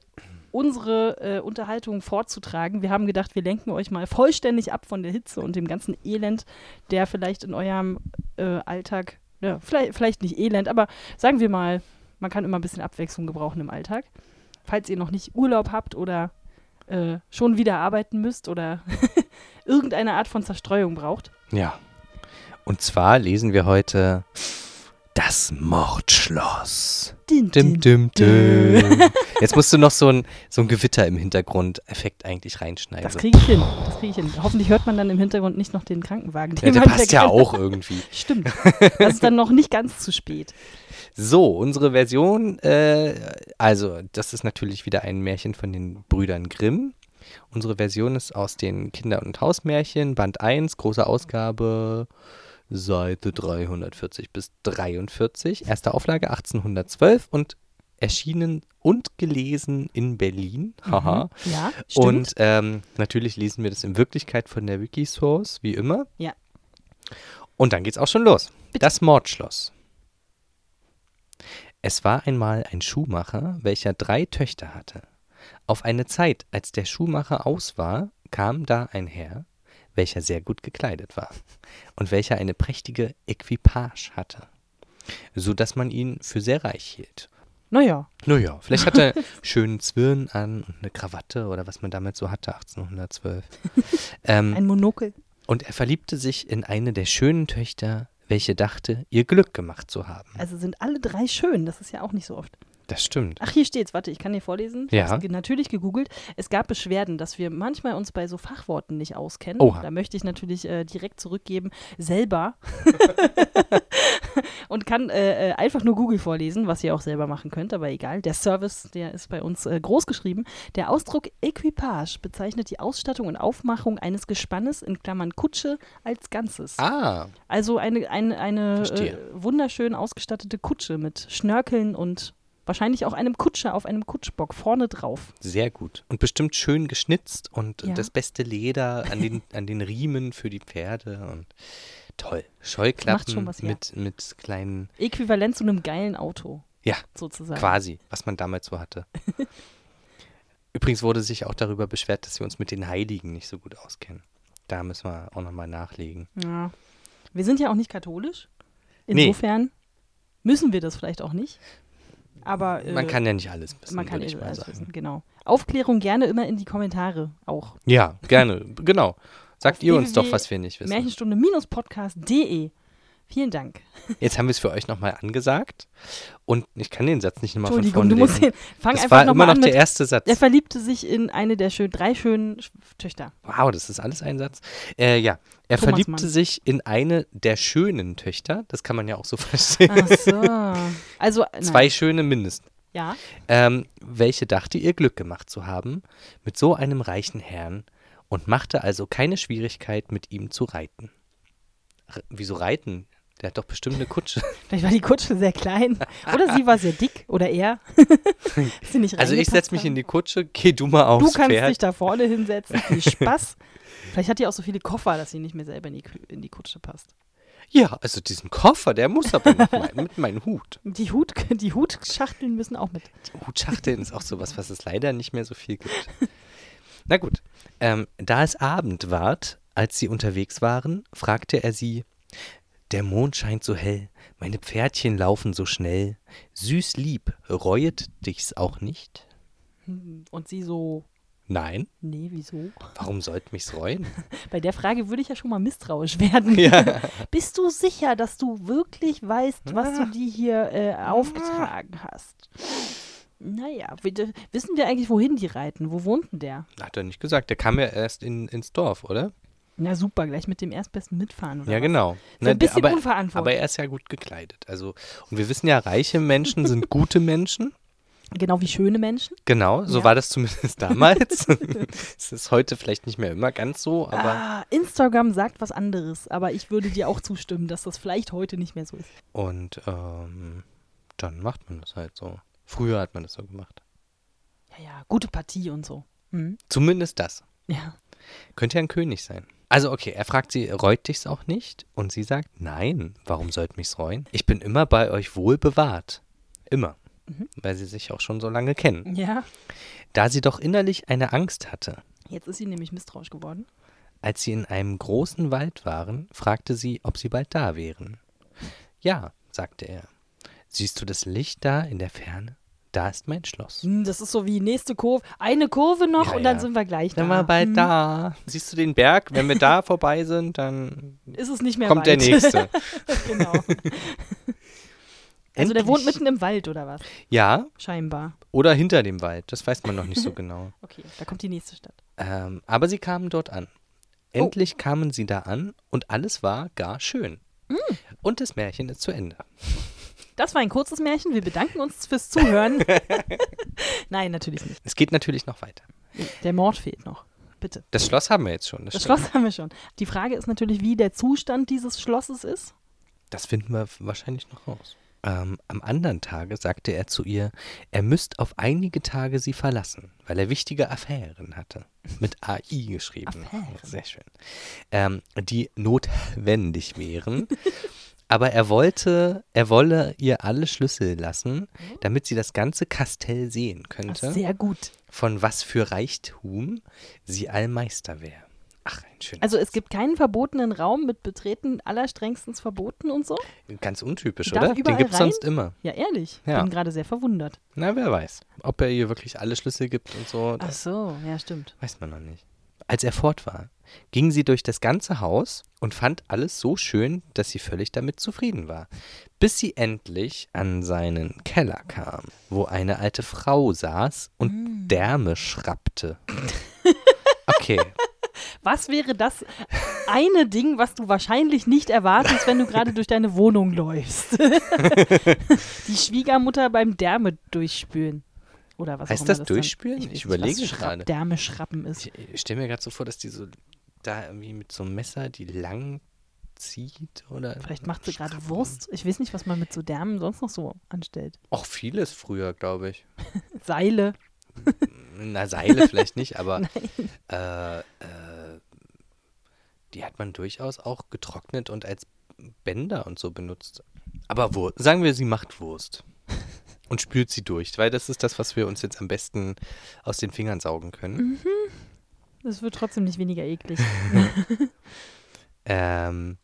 [SPEAKER 2] unsere äh, Unterhaltung fortzutragen. Wir haben gedacht, wir lenken euch mal vollständig ab von der Hitze und dem ganzen Elend, der vielleicht in eurem äh, Alltag, ja, vielleicht, vielleicht nicht Elend, aber sagen wir mal, man kann immer ein bisschen Abwechslung gebrauchen im Alltag. Falls ihr noch nicht Urlaub habt oder äh, schon wieder arbeiten müsst oder irgendeine Art von Zerstreuung braucht.
[SPEAKER 1] Ja. Und zwar lesen wir heute das Mordschloss.
[SPEAKER 2] Din,
[SPEAKER 1] Dim, dim, dim. Jetzt musst du noch so ein, so ein Gewitter im Hintergrund-Effekt eigentlich reinschneiden.
[SPEAKER 2] Das kriege ich hin. Das kriege ich hin. Hoffentlich hört man dann im Hintergrund nicht noch den Krankenwagen.
[SPEAKER 1] ja,
[SPEAKER 2] den
[SPEAKER 1] der
[SPEAKER 2] man
[SPEAKER 1] passt ja auch irgendwie.
[SPEAKER 2] Stimmt. Das ist dann noch nicht ganz zu spät.
[SPEAKER 1] So, unsere Version, äh, also das ist natürlich wieder ein Märchen von den Brüdern Grimm. Unsere Version ist aus den Kinder- und Hausmärchen, Band 1, große Ausgabe, Seite 340 bis 43, erste Auflage 1812 und erschienen und gelesen in Berlin. Haha.
[SPEAKER 2] Ja, stimmt.
[SPEAKER 1] Und ähm, natürlich lesen wir das in Wirklichkeit von der Wikisource, wie immer.
[SPEAKER 2] Ja.
[SPEAKER 1] Und dann geht's auch schon los.
[SPEAKER 2] Bitte.
[SPEAKER 1] Das Mordschloss. Es war einmal ein Schuhmacher, welcher drei Töchter hatte. Auf eine Zeit, als der Schuhmacher aus war, kam da ein Herr, welcher sehr gut gekleidet war und welcher eine prächtige Equipage hatte, so dass man ihn für sehr reich hielt.
[SPEAKER 2] naja,
[SPEAKER 1] Naja, vielleicht hat er schönen Zwirn an und eine Krawatte oder was man damit so hatte, 1812. ähm,
[SPEAKER 2] ein Monokel.
[SPEAKER 1] und er verliebte sich in eine der schönen Töchter, welche dachte, ihr Glück gemacht zu haben.
[SPEAKER 2] Also sind alle drei schön. Das ist ja auch nicht so oft.
[SPEAKER 1] Das stimmt.
[SPEAKER 2] Ach, hier steht's. Warte, ich kann dir vorlesen. Ich
[SPEAKER 1] Ja.
[SPEAKER 2] natürlich gegoogelt. Es gab Beschwerden, dass wir manchmal uns bei so Fachworten nicht auskennen.
[SPEAKER 1] Oha.
[SPEAKER 2] Da möchte ich natürlich äh, direkt zurückgeben, selber. Und kann äh, äh, einfach nur Google vorlesen, was ihr auch selber machen könnt, aber egal. Der Service, der ist bei uns äh, groß geschrieben. Der Ausdruck Equipage bezeichnet die Ausstattung und Aufmachung eines Gespannes in Klammern Kutsche als Ganzes.
[SPEAKER 1] Ah,
[SPEAKER 2] Also eine, eine, eine äh, wunderschön ausgestattete Kutsche mit Schnörkeln und wahrscheinlich auch einem Kutscher auf einem Kutschbock vorne drauf.
[SPEAKER 1] sehr gut. Und bestimmt schön geschnitzt und
[SPEAKER 2] Ja.
[SPEAKER 1] das beste Leder an den, an den Riemen für die Pferde und toll. Scheuklappen
[SPEAKER 2] was her.
[SPEAKER 1] mit, mit kleinen,
[SPEAKER 2] Äquivalent zu einem geilen Auto,
[SPEAKER 1] ja,
[SPEAKER 2] sozusagen.
[SPEAKER 1] quasi, was man damals so hatte. Übrigens wurde sich auch darüber beschwert, dass wir uns mit den Heiligen nicht so gut auskennen. Da müssen wir auch nochmal nachlegen.
[SPEAKER 2] Ja. Wir sind ja auch nicht katholisch.
[SPEAKER 1] Nee.
[SPEAKER 2] Insofern müssen wir das vielleicht auch nicht. Aber äh,
[SPEAKER 1] Man kann ja nicht alles wissen,
[SPEAKER 2] man kann
[SPEAKER 1] mal
[SPEAKER 2] alles
[SPEAKER 1] sagen.
[SPEAKER 2] wissen, genau. Aufklärung gerne immer in die Kommentare auch.
[SPEAKER 1] Ja, gerne, genau. Sagt
[SPEAKER 2] Auf
[SPEAKER 1] ihr uns doch, was wir nicht wissen.
[SPEAKER 2] Märchenstunde-podcast.de. Vielen Dank.
[SPEAKER 1] Jetzt haben wir es für euch nochmal angesagt. Und ich kann den Satz nicht nochmal von vorne
[SPEAKER 2] du musst
[SPEAKER 1] lesen.
[SPEAKER 2] Fang
[SPEAKER 1] Das
[SPEAKER 2] einfach
[SPEAKER 1] war
[SPEAKER 2] noch
[SPEAKER 1] immer noch
[SPEAKER 2] an
[SPEAKER 1] der erste Satz.
[SPEAKER 2] Er verliebte sich in eine der schön, drei schönen Sch- Töchter.
[SPEAKER 1] Wow, das ist alles ein Satz. Äh, ja, er
[SPEAKER 2] Thomas
[SPEAKER 1] verliebte
[SPEAKER 2] Mann.
[SPEAKER 1] sich in eine der schönen Töchter. Das kann man ja auch so verstehen.
[SPEAKER 2] Ach so. Also, nein.
[SPEAKER 1] Zwei schöne mindestens.
[SPEAKER 2] Ja.
[SPEAKER 1] Ähm, welche dachte ihr Glück gemacht zu haben mit so einem reichen Herrn und machte also keine Schwierigkeit, mit ihm zu reiten. R wieso reiten? Der hat doch bestimmt eine Kutsche.
[SPEAKER 2] Vielleicht war die Kutsche sehr klein. Oder sie war sehr dick. Oder er.
[SPEAKER 1] Also ich setze mich in die Kutsche, geh du mal aufs
[SPEAKER 2] Du kannst
[SPEAKER 1] Pferd.
[SPEAKER 2] dich da vorne hinsetzen. Viel Spaß. Vielleicht hat die auch so viele Koffer, dass sie nicht mehr selber in die, in die Kutsche passt.
[SPEAKER 1] Ja, also diesen Koffer, der muss aber noch mein, mit meinem Hut.
[SPEAKER 2] Die, Hut, die Hutschachteln müssen auch mit.
[SPEAKER 1] Hutschachteln ist auch sowas, was es leider nicht mehr so viel gibt. Na gut, ähm, da es Abend ward, als sie unterwegs waren, fragte er sie, der Mond scheint so hell, meine Pferdchen laufen so schnell, süß lieb, reuet dich's auch nicht?
[SPEAKER 2] Und sie so,
[SPEAKER 1] Nein,
[SPEAKER 2] nee, wieso?
[SPEAKER 1] warum sollte mich's reuen?
[SPEAKER 2] Bei der Frage würde ich ja schon mal misstrauisch werden.
[SPEAKER 1] ja.
[SPEAKER 2] Bist du sicher, dass du wirklich weißt, was du dir hier äh, aufgetragen hast? Naja, wissen wir eigentlich, wohin die reiten? Wo wohnt denn der?
[SPEAKER 1] Hat er nicht gesagt, der kam ja erst in, ins Dorf, oder?
[SPEAKER 2] Na super, gleich mit dem Erstbesten mitfahren. Oder
[SPEAKER 1] ja,
[SPEAKER 2] was?
[SPEAKER 1] genau.
[SPEAKER 2] So ein bisschen
[SPEAKER 1] aber,
[SPEAKER 2] unverantwortlich.
[SPEAKER 1] aber er ist ja gut gekleidet. Also, und wir wissen ja, reiche Menschen sind gute Menschen.
[SPEAKER 2] Genau wie schöne Menschen.
[SPEAKER 1] Genau, so
[SPEAKER 2] Ja.
[SPEAKER 1] war das zumindest damals. Es ist heute vielleicht nicht mehr immer ganz so, aber.
[SPEAKER 2] ah, Instagram sagt was anderes, aber ich würde dir auch zustimmen, dass das vielleicht heute nicht mehr so ist.
[SPEAKER 1] Und ähm, dann macht man das halt so. Früher hat man das so gemacht.
[SPEAKER 2] Ja, ja, gute Partie und so. Mhm.
[SPEAKER 1] Zumindest das.
[SPEAKER 2] Ja.
[SPEAKER 1] Könnte ja ein König sein. Also okay, er fragt sie, reut dich's auch nicht? Und sie sagt, nein, warum sollt mich's reuen? Ich bin immer bei euch wohl bewahrt. Immer.
[SPEAKER 2] Mhm.
[SPEAKER 1] Weil sie sich auch schon so lange kennen.
[SPEAKER 2] Ja.
[SPEAKER 1] Da sie doch innerlich eine Angst hatte.
[SPEAKER 2] Jetzt ist sie nämlich misstrauisch geworden.
[SPEAKER 1] Als sie in einem großen Wald waren, fragte sie, ob sie bald da wären. Ja, sagte er. Siehst du das Licht da in der Ferne? Da ist mein Schloss.
[SPEAKER 2] Hm, Das ist so wie nächste Kurve, eine Kurve noch
[SPEAKER 1] Ja,
[SPEAKER 2] und dann
[SPEAKER 1] ja.
[SPEAKER 2] sind wir gleich da.
[SPEAKER 1] Dann mal bald
[SPEAKER 2] Hm,
[SPEAKER 1] da. Siehst du den Berg? Wenn wir da vorbei sind, dann
[SPEAKER 2] Ist es nicht mehr
[SPEAKER 1] kommt der
[SPEAKER 2] weit.
[SPEAKER 1] nächste.
[SPEAKER 2] genau. Also der wohnt mitten im Wald oder was?
[SPEAKER 1] Ja,
[SPEAKER 2] Scheinbar.
[SPEAKER 1] oder hinter dem Wald. Das weiß man noch nicht so genau.
[SPEAKER 2] Okay, da kommt die nächste Stadt.
[SPEAKER 1] Ähm, aber sie kamen dort an. Endlich kamen sie da an und alles war gar schön.
[SPEAKER 2] Hm.
[SPEAKER 1] Und das Märchen ist zu Ende.
[SPEAKER 2] Das war ein kurzes Märchen. Wir bedanken uns fürs Zuhören. Nein, natürlich nicht.
[SPEAKER 1] Es geht natürlich noch weiter.
[SPEAKER 2] Der Mord fehlt noch. Bitte.
[SPEAKER 1] Das Schloss haben wir jetzt schon. Das,
[SPEAKER 2] Das. Schloss haben wir schon. Die Frage ist natürlich, wie der Zustand dieses Schlosses ist.
[SPEAKER 1] Das finden wir wahrscheinlich noch raus. Ähm, am anderen Tage sagte er zu ihr, er müsst auf einige Tage sie verlassen, weil er wichtige Affären hatte. Mit AI geschrieben.
[SPEAKER 2] Affären.
[SPEAKER 1] Sehr schön. Ähm, die notwendig wären. Aber er wollte, er wolle ihr alle Schlüssel lassen, damit sie das ganze Kastell sehen
[SPEAKER 2] Ach,
[SPEAKER 1] könnte,
[SPEAKER 2] sehr gut.
[SPEAKER 1] von was für Reichtum sie Allmeister wäre. Ach, ein schöner
[SPEAKER 2] Also es gibt keinen verbotenen Raum mit Betreten allerstrengstens verboten und so?
[SPEAKER 1] Ganz untypisch,
[SPEAKER 2] Darf
[SPEAKER 1] oder? Den gibt es sonst immer.
[SPEAKER 2] Ja, ehrlich.
[SPEAKER 1] Ja.
[SPEAKER 2] Bin gerade sehr verwundert.
[SPEAKER 1] Na, wer weiß. Ob er ihr wirklich alle Schlüssel gibt und so,
[SPEAKER 2] Ach so, ja, stimmt.
[SPEAKER 1] weiß man noch nicht. Als er fort war, ging sie durch das ganze Haus und fand alles so schön, dass sie völlig damit zufrieden war. Bis sie endlich an seinen Keller kam, wo eine alte Frau saß und Därme schrappte. Okay,
[SPEAKER 2] Was wäre das eine Ding, was du wahrscheinlich nicht erwartest, wenn du gerade durch deine Wohnung läufst? Die Schwiegermutter beim Därme durchspülen. Oder was
[SPEAKER 1] Heißt das
[SPEAKER 2] dann-
[SPEAKER 1] durchspülen?
[SPEAKER 2] weiß
[SPEAKER 1] Ich überlege
[SPEAKER 2] was
[SPEAKER 1] gerade.
[SPEAKER 2] Därme schrappen ist.
[SPEAKER 1] ich, ich stelle mir gerade so vor, dass die so da irgendwie mit so einem Messer die lang zieht oder.
[SPEAKER 2] Vielleicht macht sie gerade. Wurst. Ich weiß nicht, was man mit so Därmen sonst noch so anstellt.
[SPEAKER 1] Auch vieles früher, glaube ich.
[SPEAKER 2] Seile.
[SPEAKER 1] Na, Seile vielleicht nicht, aber äh, äh, die hat man durchaus auch getrocknet und als Bänder und so benutzt. Aber Wurst, sagen wir, sie macht Wurst und spült sie durch, weil das ist das, was wir uns jetzt am besten aus den Fingern saugen können.
[SPEAKER 2] Das wird trotzdem nicht weniger eklig.
[SPEAKER 1] Ähm,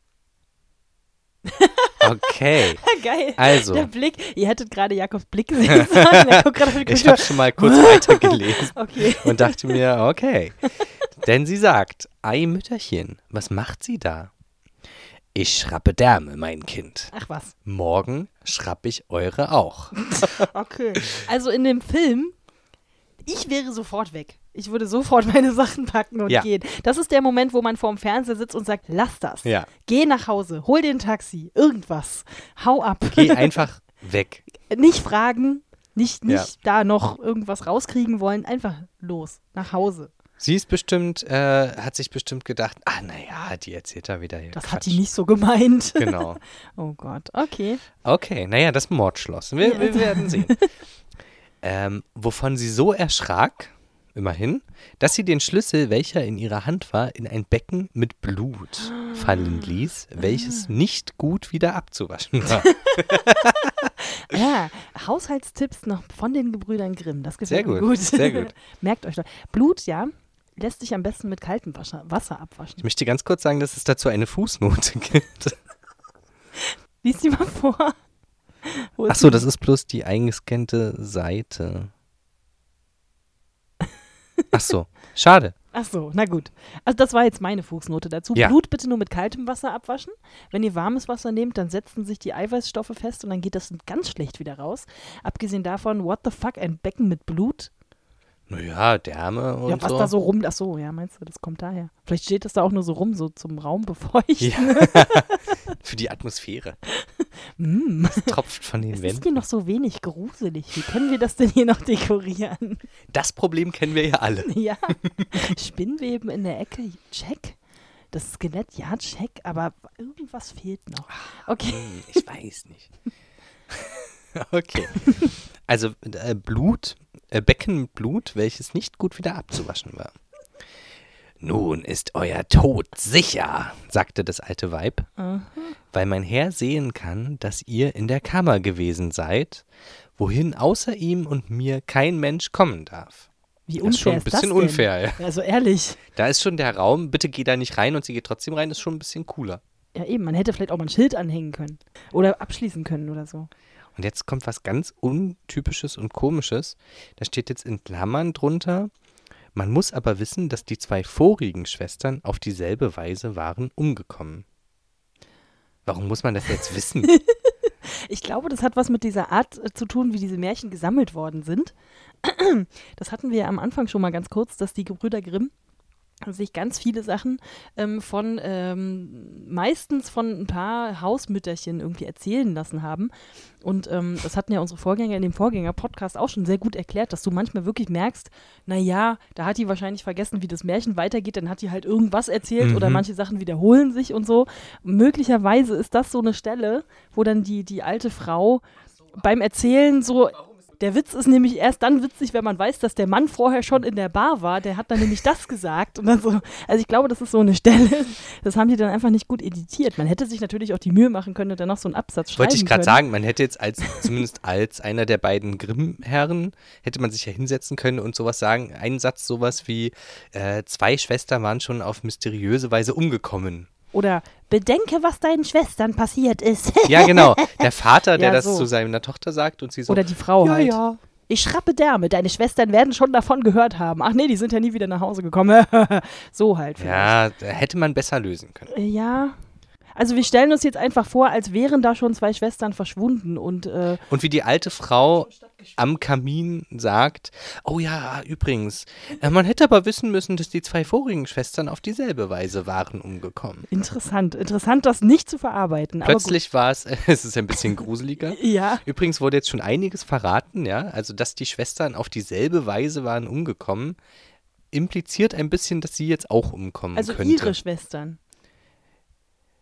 [SPEAKER 1] okay,
[SPEAKER 2] Geil.
[SPEAKER 1] also,
[SPEAKER 2] Der Blick. Ihr hättet gerade Jakobs Blick sehen sollen. Der guckt gerade auf die
[SPEAKER 1] ich habe schon mal kurz weitergelesen.
[SPEAKER 2] Okay.
[SPEAKER 1] und dachte mir, okay. Denn sie sagt, Ei Mütterchen, was macht sie da? Ich schrappe Därme, mein Kind.
[SPEAKER 2] Ach was.
[SPEAKER 1] Morgen schrapp ich eure auch.
[SPEAKER 2] Okay. Also in dem Film, ich wäre sofort weg. Ich würde sofort meine Sachen packen und
[SPEAKER 1] Ja.
[SPEAKER 2] gehen. Das ist der Moment, wo man vorm Fernseher sitzt und sagt, lass das.
[SPEAKER 1] Ja.
[SPEAKER 2] Geh nach Hause, hol dir ein Taxi, irgendwas. Hau ab.
[SPEAKER 1] Geh einfach weg.
[SPEAKER 2] nicht fragen, nicht, nicht
[SPEAKER 1] Ja.
[SPEAKER 2] da noch irgendwas rauskriegen wollen. Einfach los, nach Hause.
[SPEAKER 1] Sie ist bestimmt, äh, hat sich bestimmt gedacht, ah, naja, die erzählt da wieder hier
[SPEAKER 2] Das
[SPEAKER 1] Quatsch.
[SPEAKER 2] hat die nicht so gemeint.
[SPEAKER 1] Genau.
[SPEAKER 2] Oh Gott, okay.
[SPEAKER 1] Okay, naja, das Mordschloss. Wir,
[SPEAKER 2] Ja.
[SPEAKER 1] wir werden sehen. ähm, wovon sie so erschrak, immerhin, dass sie den Schlüssel, welcher in ihrer Hand war, in ein Becken mit Blut fallen ließ, welches nicht gut wieder abzuwaschen war.
[SPEAKER 2] Ja, Haushaltstipps noch von den Gebrüdern Grimm. Das gefällt
[SPEAKER 1] Sehr
[SPEAKER 2] mir
[SPEAKER 1] gut,
[SPEAKER 2] gut.
[SPEAKER 1] sehr gut.
[SPEAKER 2] Merkt euch doch. Blut, ja, lässt sich am besten mit kaltem Wasser, abwaschen.
[SPEAKER 1] Ich möchte ganz kurz sagen, dass es dazu eine Fußnote gibt.
[SPEAKER 2] Lies die mal vor.
[SPEAKER 1] Achso, das ist bloß die eingescannte Seite. Achso, schade.
[SPEAKER 2] Ach so, na gut. Also das war jetzt meine Fußnote dazu.
[SPEAKER 1] Ja.
[SPEAKER 2] Blut bitte nur mit kaltem Wasser abwaschen. Wenn ihr warmes Wasser nehmt, dann setzen sich die Eiweißstoffe fest und dann geht das ganz schlecht wieder raus. Abgesehen davon, what the fuck, ein Becken mit Blut?
[SPEAKER 1] Naja, Därme und
[SPEAKER 2] ja, was
[SPEAKER 1] so.
[SPEAKER 2] da so rum, ach so, ja, meinst du, das kommt daher. Vielleicht steht das da auch nur so rum, so zum Raum befeuchten.
[SPEAKER 1] Ja. Für die Atmosphäre.
[SPEAKER 2] Mm.
[SPEAKER 1] Es tropft von den
[SPEAKER 2] Es ist hier
[SPEAKER 1] Wänden.
[SPEAKER 2] noch so wenig gruselig. Wie können wir das denn hier noch dekorieren?
[SPEAKER 1] Das Problem kennen wir ja alle.
[SPEAKER 2] ja. Spinnweben in der Ecke, check. Das Skelett, ja, check, aber irgendwas fehlt noch. Okay.
[SPEAKER 1] Hm, Ich weiß nicht. okay. Also äh, Blut, äh, Becken mit Blut, welches nicht gut wieder abzuwaschen war. Nun ist euer Tod sicher, sagte das alte Weib,
[SPEAKER 2] Aha.
[SPEAKER 1] weil mein Herr sehen kann, dass ihr in der Kammer gewesen seid, wohin außer ihm und mir kein Mensch kommen darf.
[SPEAKER 2] Wie
[SPEAKER 1] Das ist schon
[SPEAKER 2] unfair
[SPEAKER 1] ein bisschen unfair. Ja.
[SPEAKER 2] Also ehrlich.
[SPEAKER 1] Da ist schon der Raum, bitte geh da nicht rein und sie geht trotzdem rein, ist schon ein bisschen cooler.
[SPEAKER 2] Ja, eben, man hätte vielleicht auch mal ein Schild anhängen können. Oder abschließen können oder so.
[SPEAKER 1] Und jetzt kommt was ganz Untypisches und Komisches. Da steht jetzt in Klammern drunter. Man muss aber wissen, dass die zwei vorigen Schwestern auf dieselbe Weise waren umgekommen. Warum muss man das jetzt wissen?
[SPEAKER 2] Ich glaube, das hat was mit dieser Art äh, zu tun, wie diese Märchen gesammelt worden sind. Das hatten wir ja am Anfang schon mal ganz kurz, dass die Gebrüder Grimm sich ganz viele Sachen ähm, von ähm, meistens von ein paar Hausmütterchen irgendwie erzählen lassen haben. Und ähm, das hatten ja unsere Vorgänger in dem Vorgänger-Podcast auch schon sehr gut erklärt, dass du manchmal wirklich merkst, naja, da hat die wahrscheinlich vergessen, wie das Märchen weitergeht, dann hat die halt irgendwas erzählt oder
[SPEAKER 1] Mhm.
[SPEAKER 2] manche Sachen wiederholen sich und so. Möglicherweise ist das so eine Stelle, wo dann die, die alte Frau beim Erzählen so. Der Witz ist nämlich erst dann witzig, wenn man weiß, dass der Mann vorher schon in der Bar war. Der hat dann nämlich das gesagt. Und dann so, also ich glaube, das ist so eine Stelle. Das haben die dann einfach nicht gut editiert. Man hätte sich natürlich auch die Mühe machen können und dann noch so einen Absatz schreiben
[SPEAKER 1] Wollte ich gerade sagen, man hätte jetzt als, zumindest als einer der beiden Grimm-Herren, hätte man sich ja hinsetzen können und sowas sagen. Einen Satz, sowas wie, äh, zwei Schwestern waren schon auf mysteriöse Weise umgekommen.
[SPEAKER 2] Oder bedenke, was deinen Schwestern passiert ist.
[SPEAKER 1] Ja, genau. Der Vater, der
[SPEAKER 2] Ja,
[SPEAKER 1] das
[SPEAKER 2] so.
[SPEAKER 1] zu seiner Tochter sagt und sie so,
[SPEAKER 2] Oder die Frau
[SPEAKER 1] ja,
[SPEAKER 2] halt.
[SPEAKER 1] ja,
[SPEAKER 2] Ich schrappe Därme, deine Schwestern werden schon davon gehört haben. Ach nee, die sind ja nie wieder nach Hause gekommen. so halt. vielleicht.
[SPEAKER 1] Ja, hätte man besser lösen können.
[SPEAKER 2] Äh, Ja. Also wir stellen uns jetzt einfach vor, als wären da schon zwei Schwestern verschwunden und äh,
[SPEAKER 1] Und wie die alte Frau am Kamin sagt, oh ja, übrigens, äh, man hätte aber wissen müssen, dass die zwei vorigen Schwestern auf dieselbe Weise waren umgekommen.
[SPEAKER 2] interessant. Interessant, das nicht zu verarbeiten.
[SPEAKER 1] Plötzlich war es, es ist ein bisschen gruseliger.
[SPEAKER 2] Ja.
[SPEAKER 1] Übrigens wurde jetzt schon einiges verraten, ja, also dass die Schwestern auf dieselbe Weise waren umgekommen, impliziert ein bisschen, dass sie jetzt auch umkommen
[SPEAKER 2] Also
[SPEAKER 1] könnte.
[SPEAKER 2] ihre Schwestern.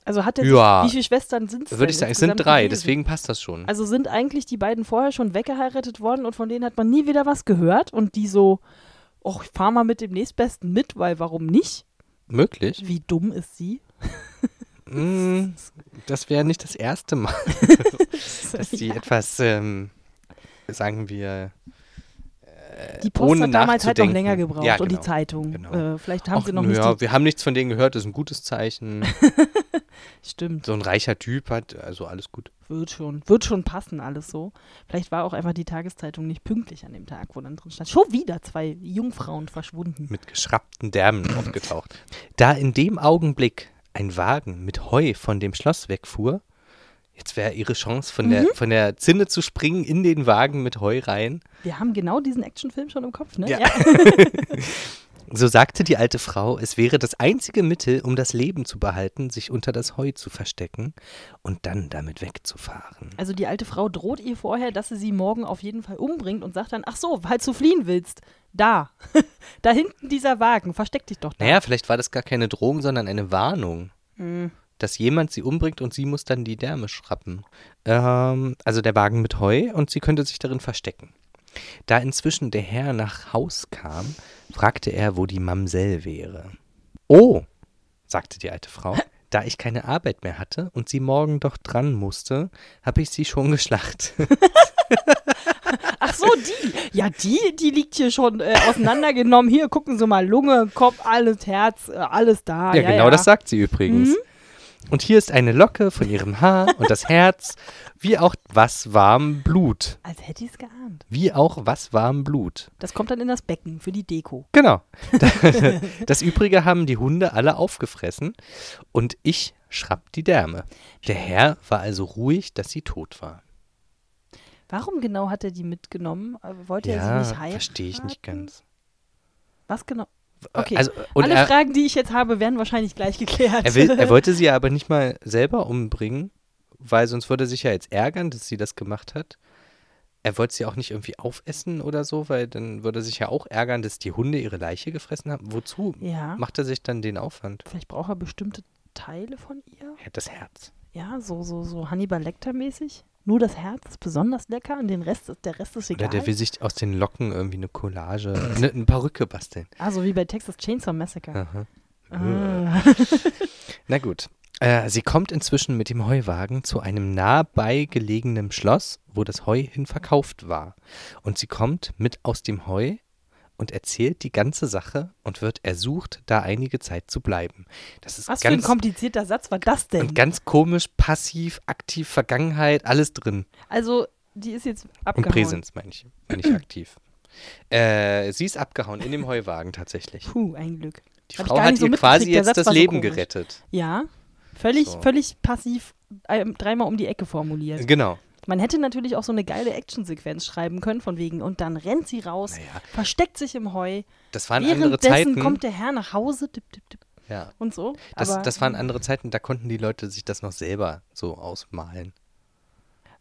[SPEAKER 2] Also hat er
[SPEAKER 1] Ja.
[SPEAKER 2] wie viele Schwestern sind es
[SPEAKER 1] Würde ich sagen, es sind drei,
[SPEAKER 2] gewesen?
[SPEAKER 1] deswegen passt das schon.
[SPEAKER 2] Also sind eigentlich die beiden vorher schon weggeheiratet worden und von denen hat man nie wieder was gehört und die so, oh, ich fahr mal mit dem nächstbesten mit, weil warum nicht?
[SPEAKER 1] Möglich.
[SPEAKER 2] Wie dumm ist sie?
[SPEAKER 1] Mm, das wäre nicht das erste Mal, dass die etwas, ähm, sagen wir,
[SPEAKER 2] Die Post
[SPEAKER 1] ohne
[SPEAKER 2] hat damals halt noch länger gebraucht
[SPEAKER 1] Ja,
[SPEAKER 2] und die
[SPEAKER 1] genau.
[SPEAKER 2] Zeitung.
[SPEAKER 1] Genau.
[SPEAKER 2] Äh, vielleicht haben
[SPEAKER 1] ach,
[SPEAKER 2] sie noch nicht
[SPEAKER 1] ja, wir haben nichts von denen gehört, das ist ein gutes Zeichen.
[SPEAKER 2] Stimmt,
[SPEAKER 1] so ein reicher Typ hat, also alles gut.
[SPEAKER 2] wird schon. Wird schon passen alles so. Vielleicht war auch einfach die Tageszeitung nicht pünktlich an dem Tag, wo dann drin stand, schon wieder zwei Jungfrauen verschwunden.
[SPEAKER 1] Mit geschrappten Därmen aufgetaucht. Da in dem Augenblick ein Wagen mit Heu von dem Schloss wegfuhr, jetzt wäre ihre Chance, von, der,
[SPEAKER 2] Mhm.
[SPEAKER 1] von der Zinne zu springen in den Wagen mit Heu rein.
[SPEAKER 2] Wir haben genau diesen Actionfilm schon im Kopf, ne?
[SPEAKER 1] Ja. So sagte die alte Frau, es wäre das einzige Mittel, um das Leben zu behalten, sich unter das Heu zu verstecken und dann damit wegzufahren.
[SPEAKER 2] Also die alte Frau droht ihr vorher, dass sie sie morgen auf jeden Fall umbringt und sagt dann, ach so, falls du fliehen willst, da, da hinten dieser Wagen, versteck dich doch da.
[SPEAKER 1] Naja, vielleicht war das gar keine Drohung, sondern eine Warnung.
[SPEAKER 2] Hm.
[SPEAKER 1] dass jemand sie umbringt und sie muss dann die Därme schrappen. Ähm, also der Wagen mit Heu und sie könnte sich darin verstecken. Da inzwischen der Herr nach Haus kam, fragte er, wo die Mamsell wäre. Oh, sagte die alte Frau, da ich keine Arbeit mehr hatte und sie morgen doch dran musste, habe ich sie schon geschlachtet.
[SPEAKER 2] Ach so, die, ja, die, die liegt hier schon äh, auseinandergenommen. Hier, gucken Sie mal, Lunge, Kopf, alles, Herz, äh, alles da.
[SPEAKER 1] ja,
[SPEAKER 2] Ja,
[SPEAKER 1] genau
[SPEAKER 2] ja.
[SPEAKER 1] das sagt sie übrigens.
[SPEAKER 2] Mhm.
[SPEAKER 1] Und hier ist eine Locke von ihrem Haar und das Herz, wie auch was warm Blut.
[SPEAKER 2] Als hätte ich es geahnt.
[SPEAKER 1] Wie auch was warm Blut.
[SPEAKER 2] Das kommt dann in das Becken für die Deko.
[SPEAKER 1] Genau. Das Übrige haben die Hunde alle aufgefressen und ich schrapp die Därme. Der Herr war also ruhig, dass sie tot war.
[SPEAKER 2] Warum genau hat er die mitgenommen? Äh, Wollte er
[SPEAKER 1] Ja,
[SPEAKER 2] sie nicht heiraten?
[SPEAKER 1] verstehe ich nicht ganz.
[SPEAKER 2] Was genau? Okay.
[SPEAKER 1] Also,
[SPEAKER 2] Alle
[SPEAKER 1] er,
[SPEAKER 2] Fragen, die ich jetzt habe, werden wahrscheinlich gleich geklärt.
[SPEAKER 1] er, will, er wollte sie aber nicht mal selber umbringen, weil sonst würde er sich ja jetzt ärgern, dass sie das gemacht hat. Er wollte sie auch nicht irgendwie aufessen oder so, weil dann würde er sich ja auch ärgern, dass die Hunde ihre Leiche gefressen haben. Wozu
[SPEAKER 2] ja.
[SPEAKER 1] macht er sich dann den Aufwand?
[SPEAKER 2] Vielleicht braucht er bestimmte Teile von ihr.
[SPEAKER 1] Er hat das Herz.
[SPEAKER 2] Ja, so, so, so Hannibal Lecter-mäßig. Nur das Herz ist besonders lecker und den Rest, ist- der Rest ist
[SPEAKER 1] Oder
[SPEAKER 2] egal.
[SPEAKER 1] der will sich aus den Locken irgendwie eine Collage, eine, eine Perücke basteln.
[SPEAKER 2] ah, so wie bei Texas Chainsaw Massacre. Ah.
[SPEAKER 1] Na gut. Äh, sie kommt inzwischen mit dem Heuwagen zu einem nah beigelegenen Schloss, wo das Heu hin verkauft war. Und sie kommt mit aus dem Heu und erzählt die ganze Sache und wird ersucht, da einige Zeit zu bleiben. Das ist
[SPEAKER 2] Was für ein
[SPEAKER 1] ganz,
[SPEAKER 2] komplizierter Satz war das denn?
[SPEAKER 1] und ganz komisch, passiv, aktiv, Vergangenheit, alles drin.
[SPEAKER 2] Also, die ist jetzt
[SPEAKER 1] Und
[SPEAKER 2] abgehauen.
[SPEAKER 1] Präsens meine ich, meine ich aktiv. Äh, sie ist abgehauen in dem Heuwagen tatsächlich.
[SPEAKER 2] Puh, ein Glück.
[SPEAKER 1] Die
[SPEAKER 2] Hab
[SPEAKER 1] Frau hat
[SPEAKER 2] so
[SPEAKER 1] ihr quasi jetzt
[SPEAKER 2] Satz
[SPEAKER 1] das
[SPEAKER 2] so
[SPEAKER 1] Leben
[SPEAKER 2] komisch.
[SPEAKER 1] gerettet.
[SPEAKER 2] Ja, völlig,
[SPEAKER 1] So.
[SPEAKER 2] völlig passiv dreimal um die Ecke formuliert.
[SPEAKER 1] Genau.
[SPEAKER 2] Man hätte natürlich auch so eine geile Actionsequenz schreiben können, von wegen, und dann rennt sie raus,
[SPEAKER 1] Naja,
[SPEAKER 2] versteckt sich im Heu.
[SPEAKER 1] das waren andere Zeiten.
[SPEAKER 2] kommt der Herr nach Hause, tipp, tipp, tipp,
[SPEAKER 1] ja.
[SPEAKER 2] und so.
[SPEAKER 1] Das,
[SPEAKER 2] Aber,
[SPEAKER 1] das waren andere Zeiten, da konnten die Leute sich das noch selber so ausmalen.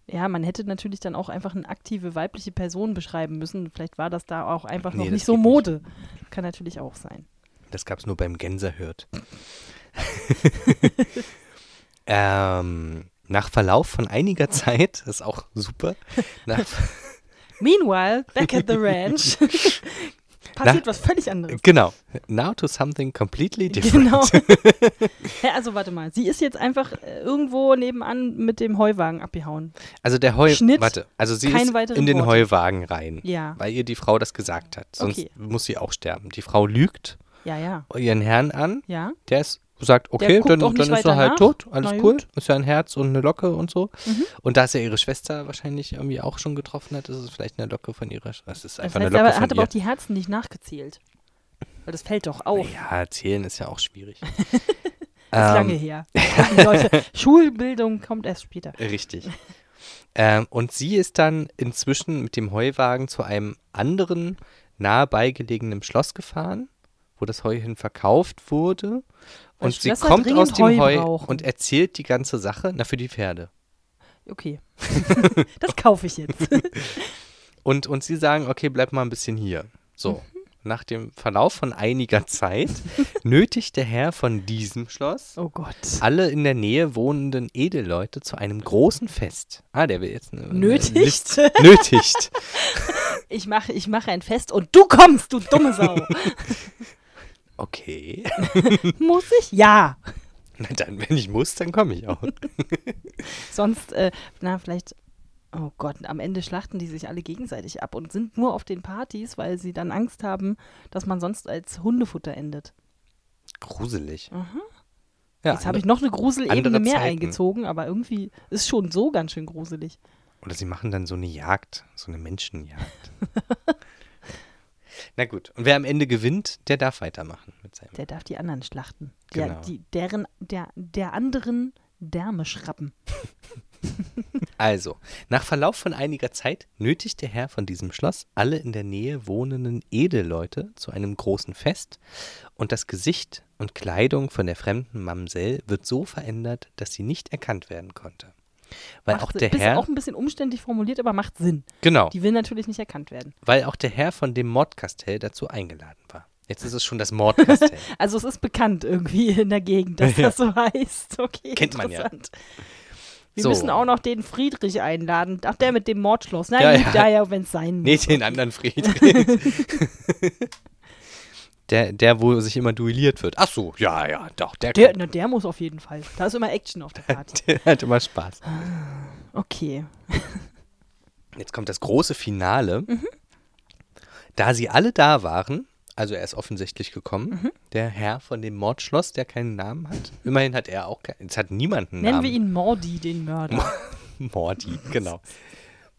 [SPEAKER 2] Ja, man hätte natürlich dann auch einfach eine aktive weibliche Person beschreiben müssen. Vielleicht war das da auch einfach noch nicht so
[SPEAKER 1] geht nicht.
[SPEAKER 2] Mode. Kann natürlich auch sein.
[SPEAKER 1] Das gab es nur beim Gänserhirt. ähm, nach Verlauf von einiger Zeit, das ist auch super,
[SPEAKER 2] Meanwhile, back at the ranch, passiert was völlig anderes.
[SPEAKER 1] genau, now to something completely different.
[SPEAKER 2] Genau. Hä, also warte mal, sie ist jetzt einfach äh, irgendwo nebenan mit dem Heuwagen abgehauen.
[SPEAKER 1] Also der Heu,
[SPEAKER 2] Schnitt,
[SPEAKER 1] warte, also sie ist in den
[SPEAKER 2] Worte.
[SPEAKER 1] Heuwagen rein,
[SPEAKER 2] Ja,
[SPEAKER 1] weil ihr die Frau das gesagt hat, sonst
[SPEAKER 2] Okay.
[SPEAKER 1] muss sie auch sterben. Die Frau lügt
[SPEAKER 2] ja, ja,
[SPEAKER 1] ihren Herrn an,
[SPEAKER 2] ja.
[SPEAKER 1] der ist sagt, okay, dann, dann ist er halt
[SPEAKER 2] nach.
[SPEAKER 1] tot, alles
[SPEAKER 2] Na
[SPEAKER 1] cool.
[SPEAKER 2] gut.
[SPEAKER 1] Ist ja ein Herz und eine Locke und so.
[SPEAKER 2] Mhm.
[SPEAKER 1] Und da es ja ihre Schwester wahrscheinlich irgendwie auch schon getroffen hat, ist es vielleicht eine Locke von ihrer Schwester. Es ist
[SPEAKER 2] Das
[SPEAKER 1] einfach
[SPEAKER 2] heißt,
[SPEAKER 1] eine Locke
[SPEAKER 2] aber er hat aber
[SPEAKER 1] ihr.
[SPEAKER 2] auch die Herzen nicht nachgezählt. Weil das fällt doch auf.
[SPEAKER 1] Ja, zählen ist ja auch schwierig.
[SPEAKER 2] Das ist
[SPEAKER 1] Ähm,
[SPEAKER 2] lange her. Leute, Schulbildung kommt erst später.
[SPEAKER 1] Richtig. ähm, und sie ist dann inzwischen mit dem Heuwagen zu einem anderen nahe beigelegenen Schloss gefahren, wo das Heu hin verkauft wurde. Und sie kommt aus dem
[SPEAKER 2] Heu
[SPEAKER 1] Heu und erzählt die ganze Sache, na für die Pferde.
[SPEAKER 2] Okay. das kaufe ich jetzt.
[SPEAKER 1] Und, und sie sagen, okay, bleib mal ein bisschen hier. So.
[SPEAKER 2] Mhm.
[SPEAKER 1] Nach dem Verlauf von einiger Zeit nötigt der Herr von diesem Schloss
[SPEAKER 2] Oh Gott.
[SPEAKER 1] alle in der Nähe wohnenden Edelleute zu einem großen Fest. Ah, der will jetzt eine, eine
[SPEAKER 2] Nötigt?
[SPEAKER 1] List- nötigt.
[SPEAKER 2] Ich mache, ich mache ein Fest und du kommst, du dumme Sau.
[SPEAKER 1] Okay.
[SPEAKER 2] Muss ich? Ja.
[SPEAKER 1] Na dann, wenn ich muss, dann komme ich auch.
[SPEAKER 2] Sonst, äh, na, vielleicht, oh Gott, am Ende schlachten die sich alle gegenseitig ab und sind nur auf den Partys, weil sie dann Angst haben, dass man sonst als Hundefutter endet.
[SPEAKER 1] Gruselig.
[SPEAKER 2] Aha.
[SPEAKER 1] Ja,
[SPEAKER 2] Jetzt habe ich noch eine Gruselebene mehr
[SPEAKER 1] Zeiten.
[SPEAKER 2] eingezogen, aber irgendwie ist schon so ganz schön gruselig.
[SPEAKER 1] Oder sie machen dann so eine Jagd, so eine Menschenjagd. Na gut, und wer am Ende gewinnt, der darf weitermachen mit seinem.
[SPEAKER 2] Der darf die anderen schlachten. Der,
[SPEAKER 1] Genau.
[SPEAKER 2] die, deren, der, der anderen Därme schrappen.
[SPEAKER 1] Also, nach Verlauf von einiger Zeit nötigt der Herr von diesem Schloss alle in der Nähe wohnenden Edelleute zu einem großen Fest und das Gesicht und Kleidung von der fremden Mamsell wird so verändert, dass sie nicht erkannt werden konnte. Weil
[SPEAKER 2] Macht
[SPEAKER 1] auch der Herr,
[SPEAKER 2] auch ein bisschen umständlich formuliert, aber macht Sinn.
[SPEAKER 1] genau,
[SPEAKER 2] Die will natürlich nicht erkannt werden.
[SPEAKER 1] weil auch der Herr von dem Mordkastell dazu eingeladen war. Jetzt ist es schon das Mordkastell.
[SPEAKER 2] Also es ist bekannt irgendwie in der Gegend, dass das so heißt. Okay,
[SPEAKER 1] Kennt man ja.
[SPEAKER 2] Wir
[SPEAKER 1] So.
[SPEAKER 2] müssen auch noch den Friedrich einladen. Ach, der mit dem Mordschloss. Na
[SPEAKER 1] Ja, ja.
[SPEAKER 2] ja, ja, wenn es sein muss.
[SPEAKER 1] Nee, den anderen Friedrich. Der, der, wo sich immer duelliert wird. Ach so, ja, ja, doch, der,
[SPEAKER 2] Der, na, der muss auf jeden Fall. Da ist immer Action auf der Party.
[SPEAKER 1] der hat immer Spaß.
[SPEAKER 2] Okay.
[SPEAKER 1] Jetzt kommt das große Finale.
[SPEAKER 2] Mhm.
[SPEAKER 1] Da sie alle da waren, also er ist offensichtlich gekommen,
[SPEAKER 2] Mhm.
[SPEAKER 1] der Herr von dem Mordschloss, der keinen Namen hat. Immerhin hat er auch keinen, es hat niemanden
[SPEAKER 2] Nennen
[SPEAKER 1] Namen.
[SPEAKER 2] wir ihn Mordi, den Mörder.
[SPEAKER 1] Mordi, genau.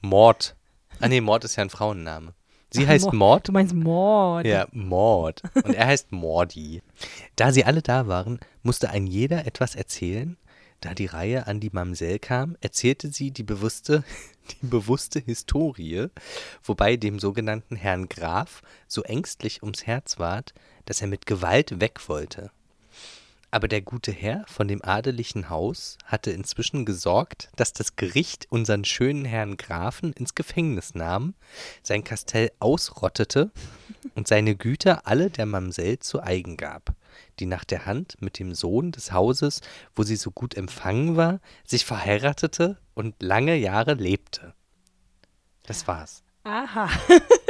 [SPEAKER 1] Mord. Ah nee, Mord ist ja ein Frauenname. Sie heißt
[SPEAKER 2] Mord.
[SPEAKER 1] Mord.
[SPEAKER 2] Du meinst Mord.
[SPEAKER 1] Ja, Mord. Und er heißt Mordi. Da sie alle da waren, musste ein jeder etwas erzählen. Da die Reihe an die Mamsell kam, erzählte sie die bewusste, die bewusste Historie, wobei dem sogenannten Herrn Graf so ängstlich ums Herz ward, dass er mit Gewalt weg wollte. Aber der gute Herr von dem adelichen Haus hatte inzwischen gesorgt, dass das Gericht unseren schönen Herrn Grafen ins Gefängnis nahm, sein Kastell ausrottete und seine Güter alle der Mamsell zu eigen gab, die nach der Hand mit dem Sohn des Hauses, wo sie so gut empfangen war, sich verheiratete und lange Jahre lebte. Das war's.
[SPEAKER 2] Aha.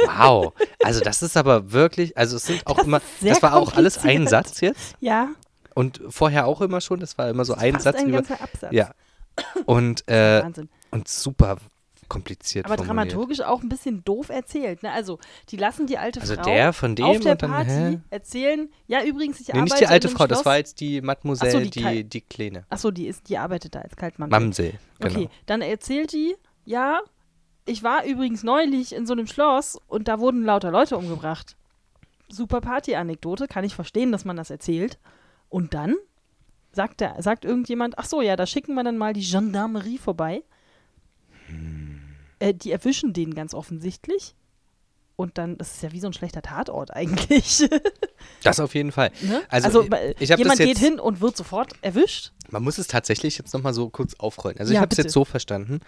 [SPEAKER 1] Wow. Also das ist aber wirklich, also es sind auch
[SPEAKER 2] Das
[SPEAKER 1] immer, das war auch alles ein. Satz jetzt.
[SPEAKER 2] Ja.
[SPEAKER 1] Und vorher auch immer schon, das war immer so ein
[SPEAKER 2] fast
[SPEAKER 1] Satz
[SPEAKER 2] ein
[SPEAKER 1] über.
[SPEAKER 2] ganzer Absatz.
[SPEAKER 1] Ja. Und, äh,
[SPEAKER 2] Wahnsinn.
[SPEAKER 1] und super kompliziert
[SPEAKER 2] Aber
[SPEAKER 1] formuliert.
[SPEAKER 2] dramaturgisch auch ein bisschen doof erzählt. Ne? Also, die lassen die alte
[SPEAKER 1] Also
[SPEAKER 2] Frau
[SPEAKER 1] der von dem
[SPEAKER 2] auf der
[SPEAKER 1] und dann,
[SPEAKER 2] Party
[SPEAKER 1] hä?
[SPEAKER 2] erzählen, ja, übrigens, ich
[SPEAKER 1] Nee,
[SPEAKER 2] arbeite
[SPEAKER 1] nicht die alte Frau, das
[SPEAKER 2] Schloss.
[SPEAKER 1] war jetzt die Mademoiselle,
[SPEAKER 2] so, die
[SPEAKER 1] die, die Kleine.
[SPEAKER 2] Achso, die, ist, die arbeitet da als Kaltmann.
[SPEAKER 1] Mamsell, genau.
[SPEAKER 2] Okay, dann erzählt die, ja, ich war übrigens neulich in so einem Schloss und da wurden lauter Leute umgebracht. Super Party-Anekdote, kann ich verstehen, dass man das erzählt. Und dann sagt, der, sagt irgendjemand, ach so, ja, da schicken wir dann mal die Gendarmerie vorbei.
[SPEAKER 1] Hm.
[SPEAKER 2] Äh, die erwischen den ganz offensichtlich. Und dann, das ist ja wie so ein schlechter Tatort eigentlich.
[SPEAKER 1] Das auf jeden Fall.
[SPEAKER 2] ne?
[SPEAKER 1] Also,
[SPEAKER 2] also
[SPEAKER 1] ich- ich
[SPEAKER 2] jemand geht hin und wird sofort erwischt.
[SPEAKER 1] Man muss es tatsächlich jetzt nochmal so kurz aufrollen. Also ich
[SPEAKER 2] Ja,
[SPEAKER 1] habe es jetzt so verstanden.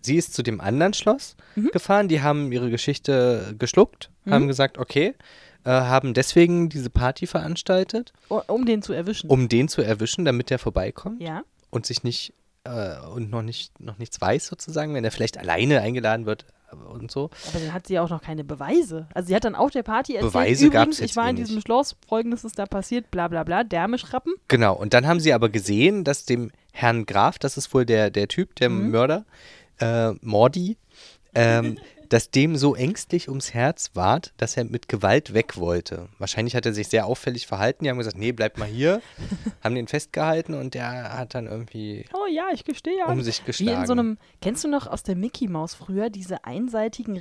[SPEAKER 1] Sie ist zu dem anderen Schloss
[SPEAKER 2] Mhm.
[SPEAKER 1] gefahren, die haben ihre Geschichte geschluckt, haben gesagt, okay, äh, haben deswegen diese Party veranstaltet,
[SPEAKER 2] o- Um den zu erwischen.
[SPEAKER 1] um den zu erwischen, damit der vorbeikommt
[SPEAKER 2] ja.
[SPEAKER 1] und sich nicht äh, und noch nicht noch nichts weiß sozusagen, wenn er vielleicht alleine eingeladen wird und so.
[SPEAKER 2] Aber dann hat sie ja auch noch keine Beweise. Also sie hat dann auf der Party erzählt,
[SPEAKER 1] Beweise
[SPEAKER 2] übrigens, ich war
[SPEAKER 1] eh
[SPEAKER 2] in diesem
[SPEAKER 1] nicht.
[SPEAKER 2] Schloss, folgendes ist da passiert, bla bla bla, Därmischrappen.
[SPEAKER 1] Genau, und dann haben sie aber gesehen, dass dem Herrn Graf, das ist wohl der, der Typ, der
[SPEAKER 2] Mhm.
[SPEAKER 1] Mörder, äh, Mordi, ähm, das dem so ängstlich ums Herz ward, dass er mit Gewalt weg wollte. Wahrscheinlich hat er sich sehr auffällig verhalten. Die haben gesagt, nee, bleib mal hier. haben den festgehalten und der hat dann irgendwie
[SPEAKER 2] Oh ja, ich gestehe.
[SPEAKER 1] um sich
[SPEAKER 2] Wie
[SPEAKER 1] geschlagen.
[SPEAKER 2] in so einem, kennst du noch aus der Mickey Maus früher diese einseitigen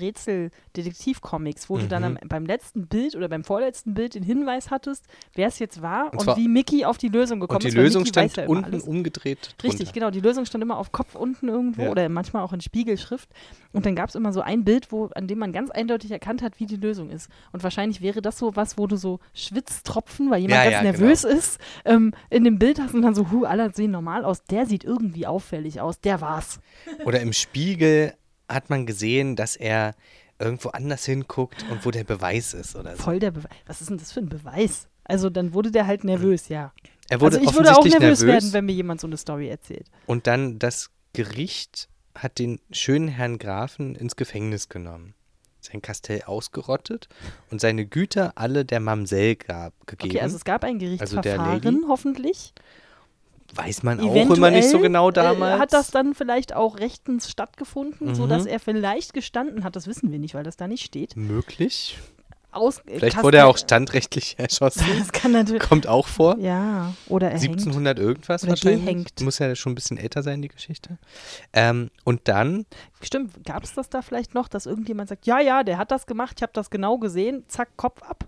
[SPEAKER 2] Rätsel-Detektiv-Comics, wo du dann
[SPEAKER 1] Mhm.
[SPEAKER 2] am, beim letzten Bild oder beim vorletzten Bild den Hinweis hattest, wer es jetzt war und,
[SPEAKER 1] zwar-
[SPEAKER 2] wie Mickey auf die Lösung gekommen
[SPEAKER 1] und die
[SPEAKER 2] ist. weil
[SPEAKER 1] Lösung
[SPEAKER 2] Mickey weiß
[SPEAKER 1] stand
[SPEAKER 2] ja immer
[SPEAKER 1] unten
[SPEAKER 2] alles.
[SPEAKER 1] umgedreht drunter.
[SPEAKER 2] Richtig, genau. Die Lösung stand immer auf Kopf unten irgendwo
[SPEAKER 1] Ja.
[SPEAKER 2] oder manchmal auch in Spiegelschrift. Und dann gab es immer so ein Bild, wo, an dem man ganz eindeutig erkannt hat, wie die Lösung ist. Und wahrscheinlich wäre das so was, wo du so Schwitztropfen, weil jemand
[SPEAKER 1] Ja,
[SPEAKER 2] ganz
[SPEAKER 1] ja,
[SPEAKER 2] nervös ist, ähm, in dem Bild hast und dann so, hu, alle sehen normal aus. Der sieht irgendwie auffällig aus. Der war's.
[SPEAKER 1] Oder im Spiegel hat man gesehen, dass er irgendwo anders hinguckt und wo der Beweis ist oder so.
[SPEAKER 2] Voll der Beweis. Was ist denn das für ein Beweis? Also dann wurde der halt nervös, ja.
[SPEAKER 1] Er wurde
[SPEAKER 2] also ich würde auch nervös,
[SPEAKER 1] nervös,
[SPEAKER 2] werden, wenn mir jemand so eine Story erzählt.
[SPEAKER 1] und dann das Gericht hat den schönen Herrn Grafen ins Gefängnis genommen. Sein Kastell ausgerottet und seine Güter alle der Mamsell gab, gegeben.
[SPEAKER 2] Okay, also es gab ein
[SPEAKER 1] Also der
[SPEAKER 2] Gerichtsverfahren,
[SPEAKER 1] Lady?
[SPEAKER 2] hoffentlich.
[SPEAKER 1] Weiß man auch
[SPEAKER 2] Eventuell
[SPEAKER 1] immer nicht so genau
[SPEAKER 2] Äh,
[SPEAKER 1] damals.
[SPEAKER 2] hat das dann vielleicht auch rechtens stattgefunden,
[SPEAKER 1] Mhm.
[SPEAKER 2] sodass er vielleicht gestanden hat? Das wissen wir nicht, weil das da nicht steht.
[SPEAKER 1] Möglich.
[SPEAKER 2] Aus, äh,
[SPEAKER 1] Vielleicht
[SPEAKER 2] Kastell-
[SPEAKER 1] wurde er auch standrechtlich erschossen.
[SPEAKER 2] Das kann natürlich.
[SPEAKER 1] Kommt auch vor.
[SPEAKER 2] Ja, oder er hängt.
[SPEAKER 1] 1700 irgendwas
[SPEAKER 2] Oder
[SPEAKER 1] wahrscheinlich.
[SPEAKER 2] gehängt.
[SPEAKER 1] Muss ja schon ein bisschen älter sein, die Geschichte. Ähm, und dann,
[SPEAKER 2] Stimmt, gab es das da vielleicht noch, dass irgendjemand sagt, ja, ja, der hat das gemacht, ich habe das genau gesehen, zack, Kopf ab.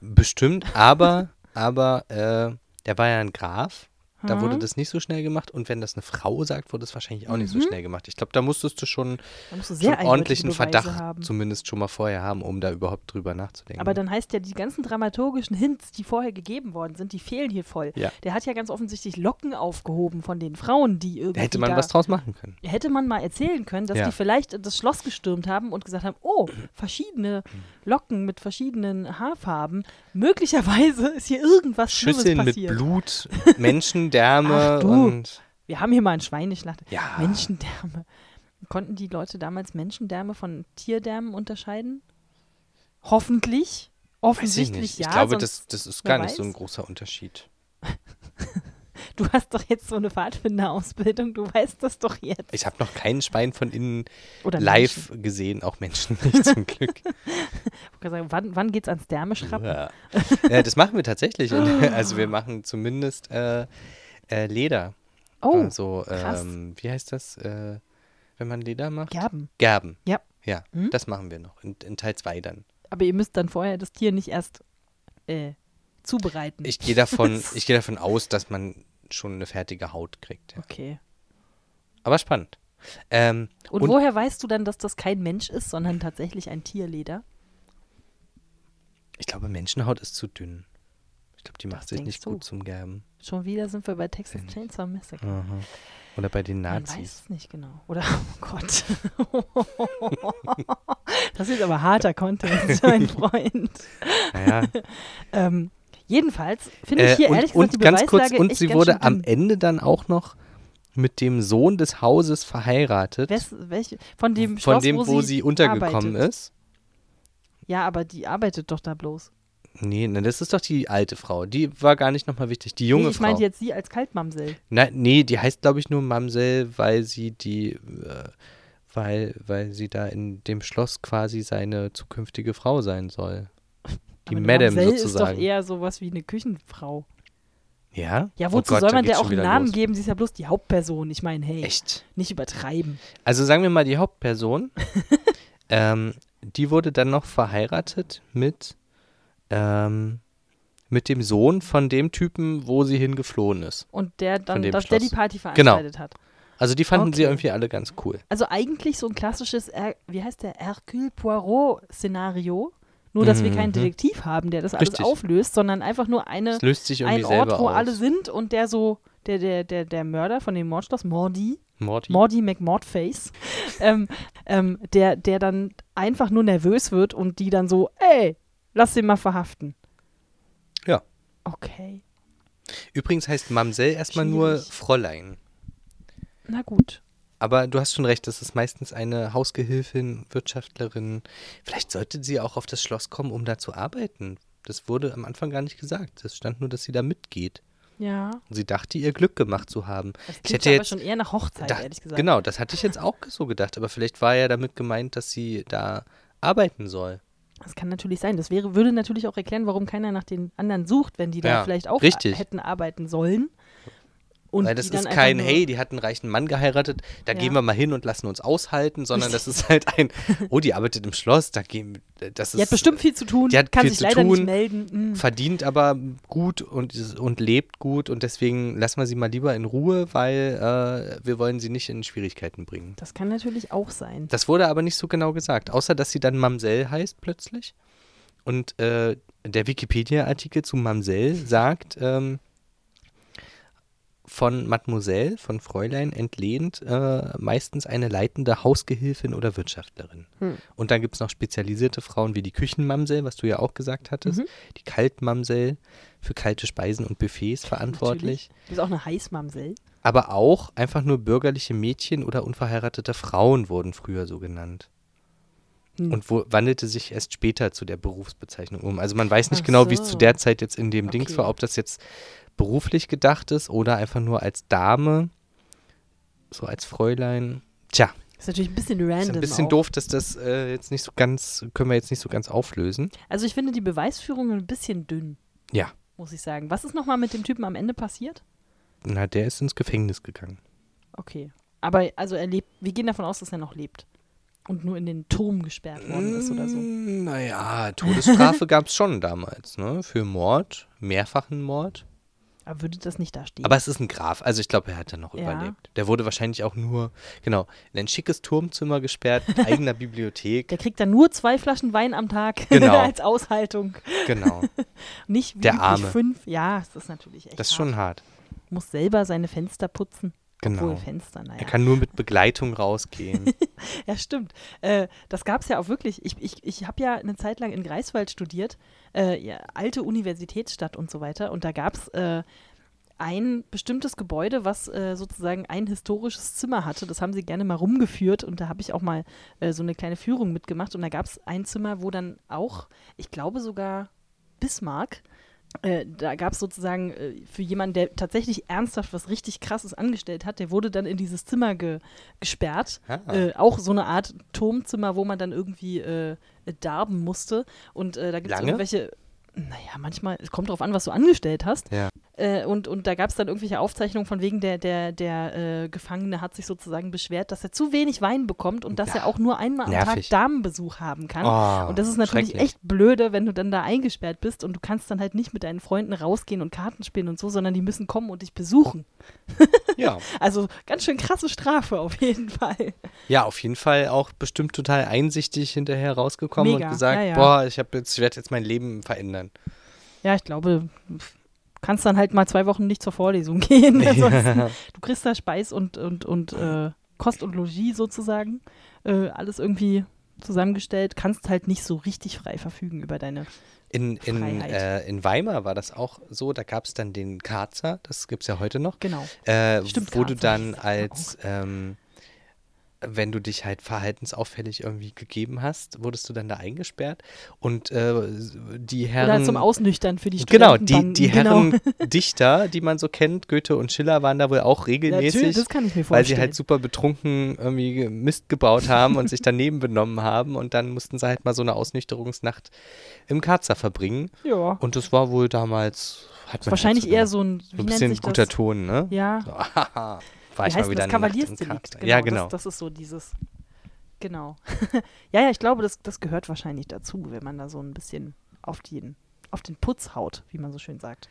[SPEAKER 1] bestimmt, aber, aber, äh, der war ja ein Graf. Da wurde
[SPEAKER 2] Mhm.
[SPEAKER 1] das nicht so schnell gemacht. Und wenn das eine Frau sagt, wurde das wahrscheinlich auch nicht so
[SPEAKER 2] Mhm.
[SPEAKER 1] schnell gemacht. Ich glaube, da musstest du schon,
[SPEAKER 2] musst du
[SPEAKER 1] schon ordentlichen Verdacht
[SPEAKER 2] haben.
[SPEAKER 1] zumindest schon mal vorher haben, um da überhaupt drüber nachzudenken.
[SPEAKER 2] Aber dann heißt ja, die ganzen dramaturgischen Hints, die vorher gegeben worden sind, die fehlen hier voll.
[SPEAKER 1] Ja.
[SPEAKER 2] Der hat ja ganz offensichtlich Locken aufgehoben von den Frauen, die irgendwie.
[SPEAKER 1] da hätte man was draus machen können.
[SPEAKER 2] hätte man mal erzählen können, dass
[SPEAKER 1] Ja.
[SPEAKER 2] die vielleicht das Schloss gestürmt haben und gesagt haben, oh, verschiedene Locken mit verschiedenen Haarfarben. Möglicherweise ist hier irgendwas Schlimmes
[SPEAKER 1] Schüsseln mit
[SPEAKER 2] passiert.
[SPEAKER 1] Blut, Menschendärme
[SPEAKER 2] Ach
[SPEAKER 1] und.
[SPEAKER 2] Wir haben hier mal ein Schwein geschlachtet.
[SPEAKER 1] Ja.
[SPEAKER 2] Menschendärme. Konnten die Leute damals Menschendärme von Tierdärmen unterscheiden? Hoffentlich.
[SPEAKER 1] Ich
[SPEAKER 2] Offensichtlich
[SPEAKER 1] nicht.
[SPEAKER 2] ja.
[SPEAKER 1] ich glaube, das, das ist gar nicht so ein großer Unterschied.
[SPEAKER 2] Du hast doch jetzt so eine Pfadfinderausbildung, du weißt das doch jetzt.
[SPEAKER 1] Ich habe noch kein Schwein von innen
[SPEAKER 2] Oder
[SPEAKER 1] live
[SPEAKER 2] Menschen.
[SPEAKER 1] gesehen, auch Menschen nicht zum Glück.
[SPEAKER 2] Ich sagen, wann, wann geht's ans Därmeschrappen?
[SPEAKER 1] Ja. ja, das machen wir tatsächlich. Also wir machen zumindest äh, äh, Leder.
[SPEAKER 2] Oh,
[SPEAKER 1] also, ähm, wie heißt das, äh, wenn man Leder macht?
[SPEAKER 2] Gerben.
[SPEAKER 1] Gerben.
[SPEAKER 2] Ja.
[SPEAKER 1] Ja,
[SPEAKER 2] Hm?
[SPEAKER 1] das machen wir noch. In, in Teil 2 dann.
[SPEAKER 2] Aber ihr müsst dann vorher das Tier nicht erst äh, zubereiten.
[SPEAKER 1] Ich gehe davon, ich gehe davon aus, dass man schon eine fertige Haut kriegt. Ja.
[SPEAKER 2] okay.
[SPEAKER 1] Aber spannend. Ähm,
[SPEAKER 2] Und,
[SPEAKER 1] Und-
[SPEAKER 2] woher weißt du dann, dass das kein Mensch ist, sondern tatsächlich ein Tierleder?
[SPEAKER 1] ich glaube, Menschenhaut ist zu dünn. Ich glaube, die macht
[SPEAKER 2] Das
[SPEAKER 1] sich nicht
[SPEAKER 2] du?
[SPEAKER 1] gut zum Gerben.
[SPEAKER 2] Schon wieder sind wir bei Texas
[SPEAKER 1] Weiß ich
[SPEAKER 2] Chainsaw Massacre.
[SPEAKER 1] Aha. Oder bei den
[SPEAKER 2] Man weiß
[SPEAKER 1] Nazis.
[SPEAKER 2] es nicht genau. Oder, oh Gott. das ist aber harter Content, mein Freund.
[SPEAKER 1] Naja.
[SPEAKER 2] Ähm, jedenfalls finde ich
[SPEAKER 1] Äh,
[SPEAKER 2] hier
[SPEAKER 1] und,
[SPEAKER 2] ehrlich
[SPEAKER 1] und
[SPEAKER 2] gesagt die
[SPEAKER 1] ganz kurz, und sie wurde am. Ende dann auch noch mit dem Sohn des Hauses verheiratet.
[SPEAKER 2] Wes, welche, von dem
[SPEAKER 1] von
[SPEAKER 2] Schloss,
[SPEAKER 1] dem,
[SPEAKER 2] wo,
[SPEAKER 1] wo
[SPEAKER 2] sie,
[SPEAKER 1] sie untergekommen
[SPEAKER 2] arbeitet.
[SPEAKER 1] ist.
[SPEAKER 2] Ja, aber die arbeitet doch da bloß.
[SPEAKER 1] Nee, ne, das ist doch die alte Frau. Die war gar nicht nochmal wichtig. Die junge
[SPEAKER 2] nee, ich
[SPEAKER 1] Frau.
[SPEAKER 2] meinte jetzt sie als Kaltmamsell.
[SPEAKER 1] Na, nee, die heißt, glaube ich, nur Mamsell, weil sie die, äh, weil, weil sie da in dem Schloss quasi seine zukünftige Frau sein soll. Die
[SPEAKER 2] aber
[SPEAKER 1] Madame
[SPEAKER 2] Mamsell
[SPEAKER 1] sozusagen.
[SPEAKER 2] ist doch eher sowas wie eine Küchenfrau.
[SPEAKER 1] ja?
[SPEAKER 2] Ja,
[SPEAKER 1] Oh
[SPEAKER 2] wozu
[SPEAKER 1] Gott,
[SPEAKER 2] soll man der auch einen Namen
[SPEAKER 1] los.
[SPEAKER 2] geben? Sie ist ja bloß die Hauptperson. Ich meine, hey,
[SPEAKER 1] Echt?
[SPEAKER 2] nicht übertreiben.
[SPEAKER 1] Also sagen wir mal, die Hauptperson, ähm, die wurde dann noch verheiratet mit, ähm, mit dem Sohn von dem Typen, wo sie hingeflohen ist.
[SPEAKER 2] Und der dann
[SPEAKER 1] dem
[SPEAKER 2] das
[SPEAKER 1] Schloss.
[SPEAKER 2] Daddy Party
[SPEAKER 1] Genau.
[SPEAKER 2] veranstaltet hat.
[SPEAKER 1] Also die fanden sie
[SPEAKER 2] Okay.
[SPEAKER 1] irgendwie alle ganz cool.
[SPEAKER 2] Also eigentlich so ein klassisches, er wie heißt der, Hercule Poirot-Szenario. Nur, dass wir keinen
[SPEAKER 1] Mhm.
[SPEAKER 2] Detektiv haben, der das alles
[SPEAKER 1] Richtig.
[SPEAKER 2] auflöst, sondern einfach nur eine,
[SPEAKER 1] löst sich
[SPEAKER 2] ein Ort, wo
[SPEAKER 1] aus.
[SPEAKER 2] alle sind und der so, der, der, der, der Mörder von dem Mordschloss, Mordi,
[SPEAKER 1] Morty.
[SPEAKER 2] Mordi McMordface, ähm, ähm, der, der dann einfach nur nervös wird und die dann so, ey, lass den mal verhaften.
[SPEAKER 1] Ja.
[SPEAKER 2] Okay,
[SPEAKER 1] Übrigens heißt Mamsell erstmal nur. Fräulein.
[SPEAKER 2] na gut.
[SPEAKER 1] Aber du hast schon recht, das ist meistens eine Hausgehilfin, Wirtschaftlerin. Vielleicht sollte sie auch auf das Schloss kommen, um da zu arbeiten. Das wurde am Anfang gar nicht gesagt. Es stand nur, dass sie da mitgeht.
[SPEAKER 2] Ja.
[SPEAKER 1] Und sie dachte, ihr Glück gemacht zu haben.
[SPEAKER 2] Das
[SPEAKER 1] Ich hätte
[SPEAKER 2] aber
[SPEAKER 1] jetzt-
[SPEAKER 2] schon eher nach Hochzeit,
[SPEAKER 1] Da-
[SPEAKER 2] ehrlich gesagt.
[SPEAKER 1] Genau, das hatte ich jetzt auch so gedacht. Aber vielleicht war ja damit gemeint, dass sie da arbeiten soll.
[SPEAKER 2] Das kann natürlich sein. Das wäre, würde natürlich auch erklären, warum keiner nach den anderen sucht, wenn die da
[SPEAKER 1] Ja,
[SPEAKER 2] vielleicht auch
[SPEAKER 1] richtig.
[SPEAKER 2] hätten arbeiten sollen. Und
[SPEAKER 1] Weil das ist kein, hey, die hat einen reichen Mann geheiratet, da
[SPEAKER 2] Ja.
[SPEAKER 1] gehen wir mal hin und lassen uns aushalten, sondern das ist halt ein, oh, die arbeitet im Schloss, da gehen, das ist,
[SPEAKER 2] Die hat bestimmt viel zu tun,
[SPEAKER 1] die hat
[SPEAKER 2] kann
[SPEAKER 1] viel
[SPEAKER 2] sich
[SPEAKER 1] zu
[SPEAKER 2] leider nicht
[SPEAKER 1] tun,
[SPEAKER 2] melden. Hm.
[SPEAKER 1] verdient aber gut und, und lebt gut und deswegen lassen wir sie mal lieber in Ruhe, weil äh, wir wollen sie nicht in Schwierigkeiten bringen.
[SPEAKER 2] Das kann natürlich auch sein.
[SPEAKER 1] Das wurde aber nicht so genau gesagt, außer dass sie dann Mamsell heißt plötzlich. Und äh, der Wikipedia-Artikel zu Mamsell sagt, ähm, von Mademoiselle, von Fräulein entlehnt, äh, meistens eine leitende Hausgehilfin oder Wirtschaftlerin.
[SPEAKER 2] Hm.
[SPEAKER 1] Und dann gibt es noch spezialisierte Frauen wie die Küchenmamsell, was du ja auch gesagt hattest,
[SPEAKER 2] Mhm.
[SPEAKER 1] die Kaltmamsell für kalte Speisen und Buffets verantwortlich.
[SPEAKER 2] Natürlich. Die ist auch eine Heißmamsell.
[SPEAKER 1] Aber auch einfach nur bürgerliche Mädchen oder unverheiratete Frauen wurden früher so genannt.
[SPEAKER 2] Hm.
[SPEAKER 1] Und wo, wandelte sich erst später zu der Berufsbezeichnung um. Also man weiß nicht
[SPEAKER 2] Ach
[SPEAKER 1] genau, wie es
[SPEAKER 2] so.
[SPEAKER 1] zu der Zeit jetzt in dem Dings
[SPEAKER 2] Okay.
[SPEAKER 1] war, ob das jetzt beruflich gedacht ist oder einfach nur als Dame, so als Fräulein. Tja,
[SPEAKER 2] Ist natürlich ein bisschen random.
[SPEAKER 1] ist ein bisschen
[SPEAKER 2] auch.
[SPEAKER 1] doof, dass das äh, jetzt nicht so ganz, können wir jetzt nicht so ganz auflösen.
[SPEAKER 2] Also ich finde die Beweisführung ein bisschen dünn,
[SPEAKER 1] Ja,
[SPEAKER 2] muss ich sagen. Was ist nochmal mit dem Typen am Ende passiert?
[SPEAKER 1] na, der ist ins Gefängnis gegangen.
[SPEAKER 2] Okay. Aber also er lebt, wir gehen davon aus, dass er noch lebt. Und nur in den Turm gesperrt worden ist oder so.
[SPEAKER 1] Mm, Naja, Todesstrafe gab es schon damals, ne? Für Mord, mehrfachen Mord.
[SPEAKER 2] Aber würde das nicht da stehen?
[SPEAKER 1] Aber es ist ein Graf, also ich glaube, er hat dann noch
[SPEAKER 2] Ja.
[SPEAKER 1] überlebt. Der wurde wahrscheinlich auch nur, genau, in ein schickes Turmzimmer gesperrt, mit eigener Bibliothek.
[SPEAKER 2] der kriegt dann nur zwei Flaschen Wein am Tag
[SPEAKER 1] Genau.
[SPEAKER 2] als Aushaltung.
[SPEAKER 1] Genau,
[SPEAKER 2] Nicht wie
[SPEAKER 1] Der Arme.
[SPEAKER 2] fünf. Ja, das ist natürlich echt
[SPEAKER 1] das ist
[SPEAKER 2] hart.
[SPEAKER 1] schon hart.
[SPEAKER 2] Muss selber seine Fenster putzen.
[SPEAKER 1] Genau.
[SPEAKER 2] Obwohl Fenster, naja.
[SPEAKER 1] Er kann nur mit Begleitung rausgehen.
[SPEAKER 2] Ja, stimmt. Äh, das gab es ja auch wirklich. Ich, ich, ich habe ja eine Zeit lang in Greifswald studiert, äh, ja, alte Universitätsstadt und so weiter. Und da gab es äh, ein bestimmtes Gebäude, was äh, sozusagen ein historisches Zimmer hatte. Das haben sie gerne mal rumgeführt und da habe ich auch mal äh, so eine kleine Führung mitgemacht. Und da gab es ein Zimmer, wo dann auch, ich glaube sogar Bismarck, äh, da gab es sozusagen äh, für jemanden, der tatsächlich ernsthaft was richtig Krasses angestellt hat, der wurde dann in dieses Zimmer ge gesperrt.
[SPEAKER 1] Ah.
[SPEAKER 2] Äh, auch so eine Art Turmzimmer, wo man dann irgendwie äh, darben musste. Und äh, da gibt es irgendwelche, naja, manchmal, es kommt drauf an, was du angestellt hast.
[SPEAKER 1] Ja.
[SPEAKER 2] Äh, und, und da gab es dann irgendwelche Aufzeichnungen von wegen, der, der, der äh, Gefangene hat sich sozusagen beschwert, dass er zu wenig Wein bekommt und dass
[SPEAKER 1] Ja.
[SPEAKER 2] er auch nur einmal am
[SPEAKER 1] Nervig.
[SPEAKER 2] Tag Damenbesuch haben kann.
[SPEAKER 1] Oh,
[SPEAKER 2] Und das ist natürlich echt blöde, wenn du dann da eingesperrt bist und du kannst dann halt nicht mit deinen Freunden rausgehen und Karten spielen und so, sondern die müssen kommen und dich besuchen.
[SPEAKER 1] Ja.
[SPEAKER 2] Also ganz schön krasse Strafe auf jeden Fall.
[SPEAKER 1] ja, auf jeden Fall auch bestimmt total einsichtig hinterher rausgekommen
[SPEAKER 2] Mega,
[SPEAKER 1] und gesagt,
[SPEAKER 2] ja, ja.
[SPEAKER 1] boah, ich, jetzt, ich werde jetzt mein Leben verändern.
[SPEAKER 2] Ja, ich glaube, kannst dann halt mal zwei Wochen nicht zur Vorlesung gehen. Ansonsten, du kriegst da Speis und, und, und äh, Kost und Logis sozusagen. Äh, alles irgendwie zusammengestellt. Kannst halt nicht so richtig frei verfügen über deine.
[SPEAKER 1] In, in, äh, in Weimar war das auch so, da gab es dann den Karzer, das gibt es ja heute noch,
[SPEAKER 2] Genau.
[SPEAKER 1] äh,
[SPEAKER 2] Stimmt,
[SPEAKER 1] wo du
[SPEAKER 2] Karzer
[SPEAKER 1] dann
[SPEAKER 2] hieß das
[SPEAKER 1] als, ähm, wenn du dich halt verhaltensauffällig irgendwie gegeben hast, wurdest du dann da eingesperrt und äh, die Herren...
[SPEAKER 2] Oder zum Ausnüchtern für die
[SPEAKER 1] Genau, die, die
[SPEAKER 2] genau.
[SPEAKER 1] Herren Dichter, die man so kennt, Goethe und Schiller, waren da wohl auch regelmäßig,
[SPEAKER 2] Natürlich, das kann ich mir
[SPEAKER 1] weil
[SPEAKER 2] vorstellen.
[SPEAKER 1] sie halt super betrunken irgendwie Mist gebaut haben und sich daneben benommen haben und dann mussten sie halt mal so eine Ausnüchterungsnacht im Karzer verbringen.
[SPEAKER 2] ja.
[SPEAKER 1] Und das war wohl damals, hat man
[SPEAKER 2] Wahrscheinlich
[SPEAKER 1] halt so
[SPEAKER 2] eher so ein,
[SPEAKER 1] so ein bisschen guter
[SPEAKER 2] das?
[SPEAKER 1] Ton, ne?
[SPEAKER 2] Ja,
[SPEAKER 1] So, war
[SPEAKER 2] wie
[SPEAKER 1] ich
[SPEAKER 2] heißt
[SPEAKER 1] mal wieder
[SPEAKER 2] das? Kavaliersdelikt. Genau,
[SPEAKER 1] ja, genau.
[SPEAKER 2] Das, das ist so dieses. Genau. ja, ja, ich glaube, das, das gehört wahrscheinlich dazu, wenn man da so ein bisschen auf den, auf den Putz haut, wie man so schön sagt.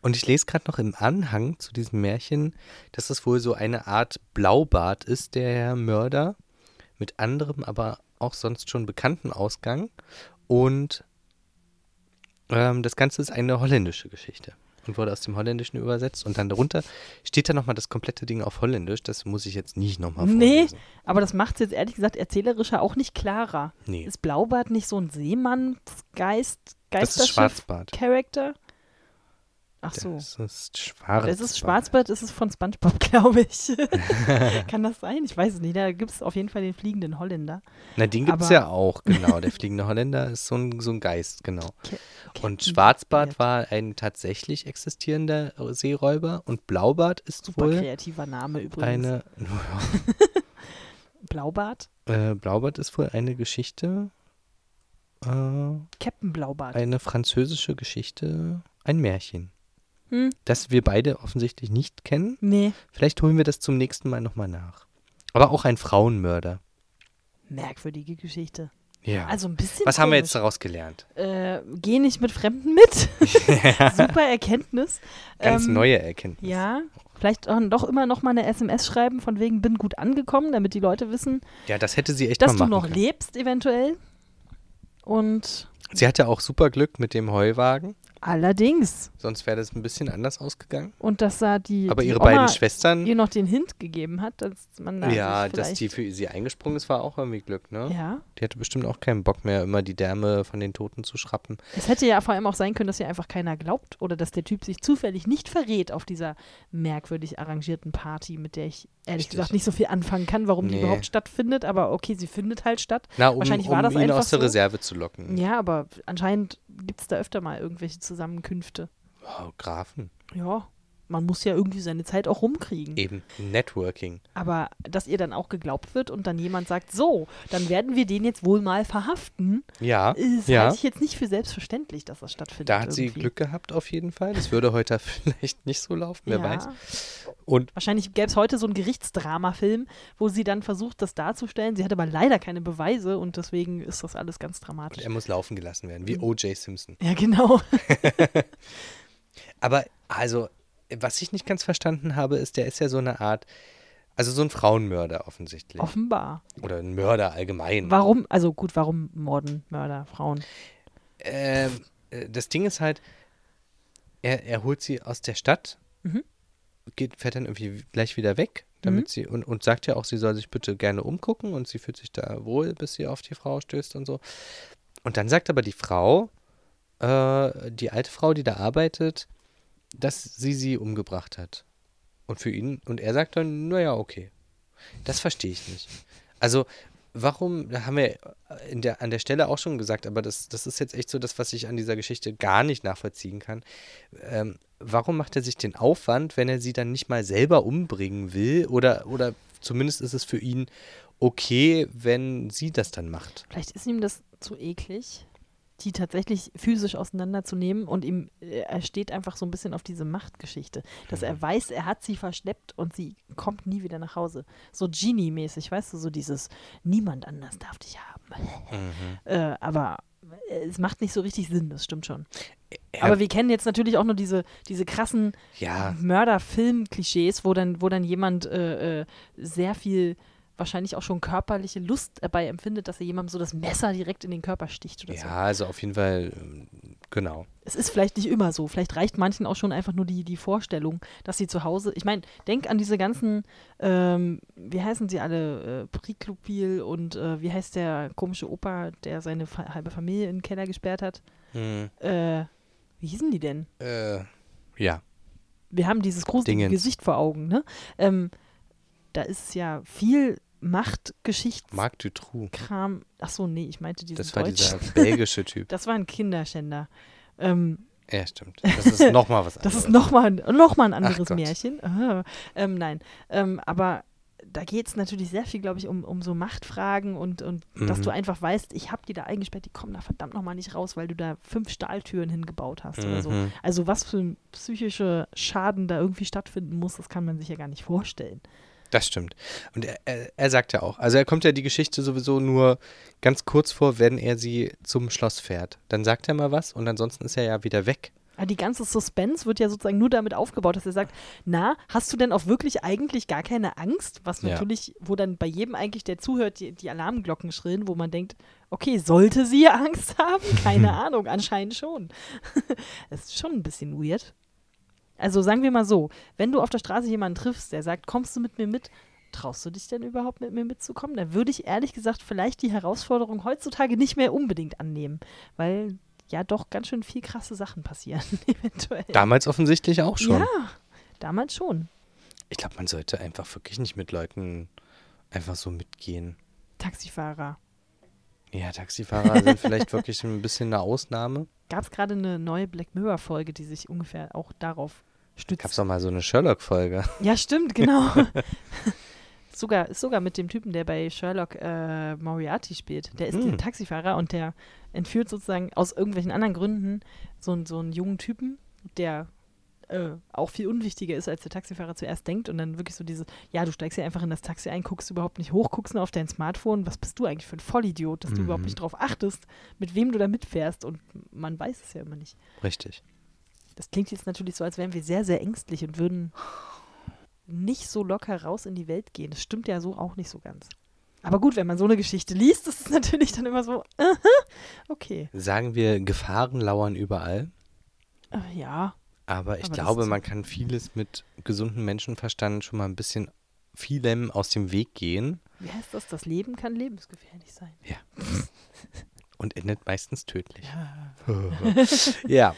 [SPEAKER 1] Und ich lese gerade noch im Anhang zu diesem Märchen, dass es wohl so eine Art Blaubart ist, der Mörder, mit anderem, aber auch sonst schon bekannten Ausgang. Und ähm, das Ganze ist eine holländische Geschichte und wurde aus dem Holländischen übersetzt. Und dann darunter steht da nochmal das komplette Ding auf Holländisch. Das muss ich jetzt nicht nochmal
[SPEAKER 2] Nee.
[SPEAKER 1] vorlesen.
[SPEAKER 2] Aber das macht es jetzt ehrlich gesagt erzählerischer auch nicht klarer.
[SPEAKER 1] Nee,
[SPEAKER 2] Ist Blaubart nicht so ein Seemannsgeist,
[SPEAKER 1] das ist? Schwarzbart.
[SPEAKER 2] Ach so.
[SPEAKER 1] Das ist Schwarzbart.
[SPEAKER 2] Es ist Schwarzbart, es ist von Spongebob, glaube ich. Kann das sein? Ich weiß es nicht. Da gibt es auf jeden Fall den fliegenden Holländer.
[SPEAKER 1] Na, den gibt es ja auch, genau. Der fliegende Holländer ist so ein, so ein Geist, genau.
[SPEAKER 2] Ke-
[SPEAKER 1] Und Schwarzbart war ein tatsächlich existierender Seeräuber und Blaubart ist
[SPEAKER 2] Super
[SPEAKER 1] wohl
[SPEAKER 2] kreativer Name übrigens.
[SPEAKER 1] eine.
[SPEAKER 2] Blaubart?
[SPEAKER 1] Äh, Blaubart ist wohl eine Geschichte, äh,
[SPEAKER 2] Captain Blaubart.
[SPEAKER 1] eine französische Geschichte, ein Märchen,
[SPEAKER 2] Hm?
[SPEAKER 1] das wir beide offensichtlich nicht kennen.
[SPEAKER 2] Nee.
[SPEAKER 1] Vielleicht holen wir das zum nächsten Mal nochmal nach. Aber auch ein Frauenmörder.
[SPEAKER 2] Merkwürdige Geschichte.
[SPEAKER 1] Ja.
[SPEAKER 2] Also ein bisschen.
[SPEAKER 1] Was haben wir
[SPEAKER 2] komisch.
[SPEAKER 1] jetzt daraus gelernt?
[SPEAKER 2] Äh, geh nicht mit Fremden mit. Super Erkenntnis.
[SPEAKER 1] Ganz
[SPEAKER 2] Ähm,
[SPEAKER 1] neue Erkenntnis.
[SPEAKER 2] Ja, vielleicht auch doch immer noch mal eine SMS schreiben, von wegen bin gut angekommen, damit die Leute wissen,
[SPEAKER 1] Ja, das hätte sie echt
[SPEAKER 2] dass du noch
[SPEAKER 1] können.
[SPEAKER 2] lebst eventuell. Und
[SPEAKER 1] Sie hatte auch super Glück mit dem Heuwagen,
[SPEAKER 2] allerdings.
[SPEAKER 1] sonst wäre das ein bisschen anders ausgegangen.
[SPEAKER 2] Und dass da die,
[SPEAKER 1] Aber
[SPEAKER 2] die
[SPEAKER 1] ihre
[SPEAKER 2] Oma
[SPEAKER 1] beiden Schwestern,
[SPEAKER 2] ihr noch den Hint gegeben hat, dass man da
[SPEAKER 1] ja, dass die für sie eingesprungen ist, war auch irgendwie Glück, ne?
[SPEAKER 2] Ja,
[SPEAKER 1] Die hatte bestimmt auch keinen Bock mehr, immer die Därme von den Toten zu schrappen.
[SPEAKER 2] es hätte ja vor allem auch sein können, dass hier einfach keiner glaubt oder dass der Typ sich zufällig nicht verrät auf dieser merkwürdig arrangierten Party, mit der ich ehrlich
[SPEAKER 1] Richtig.
[SPEAKER 2] gesagt nicht so viel anfangen kann, warum die
[SPEAKER 1] Nee.
[SPEAKER 2] überhaupt stattfindet. Aber okay, sie findet halt statt.
[SPEAKER 1] Na, um,
[SPEAKER 2] Wahrscheinlich
[SPEAKER 1] um
[SPEAKER 2] war das
[SPEAKER 1] ihn aus der
[SPEAKER 2] so.
[SPEAKER 1] Reserve zu locken.
[SPEAKER 2] Ja, aber anscheinend gibt es da öfter mal irgendwelche Zusammenkünfte.
[SPEAKER 1] Oh, Grafen.
[SPEAKER 2] Ja, man muss ja irgendwie seine Zeit auch rumkriegen.
[SPEAKER 1] Eben. Networking.
[SPEAKER 2] Aber dass ihr dann auch geglaubt wird und dann jemand sagt, so, dann werden wir den jetzt wohl mal verhaften,
[SPEAKER 1] Ja,
[SPEAKER 2] ist
[SPEAKER 1] ja.
[SPEAKER 2] halte ich jetzt nicht für selbstverständlich, dass das stattfindet.
[SPEAKER 1] Da hat sie
[SPEAKER 2] irgendwie.
[SPEAKER 1] Glück gehabt auf jeden Fall. Das würde heute vielleicht nicht so laufen, wer
[SPEAKER 2] ja.
[SPEAKER 1] weiß. Und
[SPEAKER 2] Wahrscheinlich gäbe es heute so einen Gerichtsdramafilm, wo sie dann versucht, das darzustellen. Sie hat aber leider keine Beweise und deswegen ist das alles ganz dramatisch.
[SPEAKER 1] er muss laufen gelassen werden,
[SPEAKER 2] Mhm.
[SPEAKER 1] wie O.J. Simpson.
[SPEAKER 2] Ja, genau.
[SPEAKER 1] Aber also, was ich nicht ganz verstanden habe, ist, der ist ja so eine Art, also so ein Frauenmörder offensichtlich.
[SPEAKER 2] Offenbar.
[SPEAKER 1] Oder ein Mörder allgemein.
[SPEAKER 2] Warum, also gut, warum Morden, Mörder, Frauen?
[SPEAKER 1] Ähm, äh, das Ding ist halt, er, er holt sie aus der Stadt,
[SPEAKER 2] Mhm.
[SPEAKER 1] geht, fährt dann irgendwie gleich wieder weg, damit
[SPEAKER 2] Mhm.
[SPEAKER 1] sie und, und sagt ja auch, sie soll sich bitte gerne umgucken und sie fühlt sich da wohl, bis sie auf die Frau stößt und so. Und dann sagt aber die Frau, äh, die alte Frau, die da arbeitet, dass sie sie umgebracht hat. Und für ihn, und er sagt dann, naja, okay. Das verstehe ich nicht. Also, warum, da haben wir in der, an der Stelle auch schon gesagt, aber das, das ist jetzt echt so das, was ich an dieser Geschichte gar nicht nachvollziehen kann. Ähm, warum macht er sich den Aufwand, wenn er sie dann nicht mal selber umbringen will? Oder, oder zumindest ist es für ihn okay, wenn sie das dann macht.
[SPEAKER 2] Vielleicht ist ihm das zu eklig, die tatsächlich physisch auseinanderzunehmen und ihm, äh, er steht einfach so ein bisschen auf diese Machtgeschichte, dass
[SPEAKER 1] Mhm.
[SPEAKER 2] er weiß, er hat sie verschleppt und sie kommt nie wieder nach Hause. So Genie-mäßig, weißt du, so dieses, niemand anders darf dich haben.
[SPEAKER 1] Mhm.
[SPEAKER 2] Äh, aber äh, es macht nicht so richtig Sinn, das stimmt schon.
[SPEAKER 1] Er-
[SPEAKER 2] Aber wir kennen jetzt natürlich auch nur diese, diese krassen
[SPEAKER 1] ja,
[SPEAKER 2] Mörder-Film-Klischees, wo dann, wo dann jemand äh, äh, sehr viel, wahrscheinlich auch schon körperliche Lust dabei empfindet, dass er jemandem so das Messer direkt in den Körper sticht oder so.
[SPEAKER 1] ja, also auf jeden Fall, ähm, genau.
[SPEAKER 2] Es ist vielleicht nicht immer so. Vielleicht reicht manchen auch schon einfach nur die, die Vorstellung, dass sie zu Hause. Ich meine, denk an diese ganzen, ähm, wie heißen sie alle? Äh, Priklopil und äh, wie heißt der komische Opa, der seine fa halbe Familie in den Keller gesperrt hat?
[SPEAKER 1] Hm,
[SPEAKER 2] Äh, wie hießen die denn?
[SPEAKER 1] äh, ja,
[SPEAKER 2] wir haben dieses gruselige
[SPEAKER 1] Dingens.
[SPEAKER 2] Gesicht vor Augen, ne? Ähm, da ist ja viel Machtgeschichtskram.
[SPEAKER 1] Marc Dutroux.
[SPEAKER 2] Ach so, nee, ich meinte diesen
[SPEAKER 1] Das war
[SPEAKER 2] Deutschen.
[SPEAKER 1] dieser belgische Typ.
[SPEAKER 2] Das war ein Kinderschänder. Ähm,
[SPEAKER 1] Ja, stimmt. Das ist nochmal was
[SPEAKER 2] das
[SPEAKER 1] anderes.
[SPEAKER 2] ist nochmal noch mal ein anderes
[SPEAKER 1] Gott.
[SPEAKER 2] Märchen. Ah, ähm, nein, ähm, aber da geht es natürlich sehr viel, glaube ich, um, um so Machtfragen und, und dass
[SPEAKER 1] Mhm.
[SPEAKER 2] du einfach weißt, ich habe die da eingesperrt, die kommen da verdammt nochmal nicht raus, weil du da fünf Stahltüren hingebaut hast oder so.
[SPEAKER 1] Mhm.
[SPEAKER 2] Also was für ein psychischer Schaden da irgendwie stattfinden muss, das kann man sich ja gar nicht vorstellen.
[SPEAKER 1] Das stimmt. Und er, er, er sagt ja auch, also er kommt ja die Geschichte sowieso nur ganz kurz vor, wenn er sie zum Schloss fährt. Dann sagt er mal was und ansonsten ist er ja wieder weg.
[SPEAKER 2] Aber die ganze Suspense wird ja sozusagen nur damit aufgebaut, dass er sagt, na, hast du denn auch wirklich eigentlich gar keine Angst? Was
[SPEAKER 1] Ja.
[SPEAKER 2] natürlich, wo dann bei jedem eigentlich, der zuhört, die, die Alarmglocken schrillen, wo man denkt, okay, sollte sie Angst haben? Keine Ahnung, anscheinend schon. Es ist schon ein bisschen weird. Also sagen wir mal so, wenn du auf der Straße jemanden triffst, der sagt, kommst du mit mir mit? Traust du dich denn überhaupt mit mir mitzukommen? Dann würde ich ehrlich gesagt vielleicht die Herausforderung heutzutage nicht mehr unbedingt annehmen, weil ja doch ganz schön viel krasse Sachen passieren, eventuell.
[SPEAKER 1] Damals offensichtlich auch schon.
[SPEAKER 2] Ja, damals schon.
[SPEAKER 1] Ich glaube, man sollte einfach wirklich nicht mit Leuten einfach so mitgehen.
[SPEAKER 2] Taxifahrer.
[SPEAKER 1] Ja, Taxifahrer sind vielleicht wirklich ein bisschen eine Ausnahme.
[SPEAKER 2] Gab es gerade eine neue Black Mirror-Folge, die sich ungefähr auch darauf stützt?
[SPEAKER 1] Gab es doch mal so eine Sherlock-Folge.
[SPEAKER 2] Ja, stimmt, genau. sogar, ist sogar mit dem Typen, der bei Sherlock äh, Moriarty spielt. Der ist
[SPEAKER 1] Hm.
[SPEAKER 2] der Taxifahrer und der entführt sozusagen aus irgendwelchen anderen Gründen so, so einen jungen Typen, der äh, auch viel unwichtiger ist, als der Taxifahrer zuerst denkt. Und dann wirklich so dieses, ja, du steigst ja einfach in das Taxi ein, guckst überhaupt nicht hoch, guckst nur auf dein Smartphone. Was bist du eigentlich für ein Vollidiot, dass du
[SPEAKER 1] Mhm.
[SPEAKER 2] überhaupt nicht drauf achtest, mit wem du da mitfährst? Und man weiß es ja immer nicht.
[SPEAKER 1] Richtig.
[SPEAKER 2] Das klingt jetzt natürlich so, als wären wir sehr, sehr ängstlich und würden nicht so locker raus in die Welt gehen. Das stimmt ja so auch nicht so ganz. Aber gut, wenn man so eine Geschichte liest, ist es natürlich dann immer so, aha, okay.
[SPEAKER 1] Sagen wir, Gefahren lauern überall.
[SPEAKER 2] Äh, ja,
[SPEAKER 1] Aber ich
[SPEAKER 2] Aber
[SPEAKER 1] glaube, man kann vieles mit gesundem Menschenverstand schon mal ein bisschen vielem aus dem Weg gehen
[SPEAKER 2] wie heißt das? Das Leben kann lebensgefährlich sein.
[SPEAKER 1] und endet meistens tödlich.
[SPEAKER 2] Ja.
[SPEAKER 1] Ja,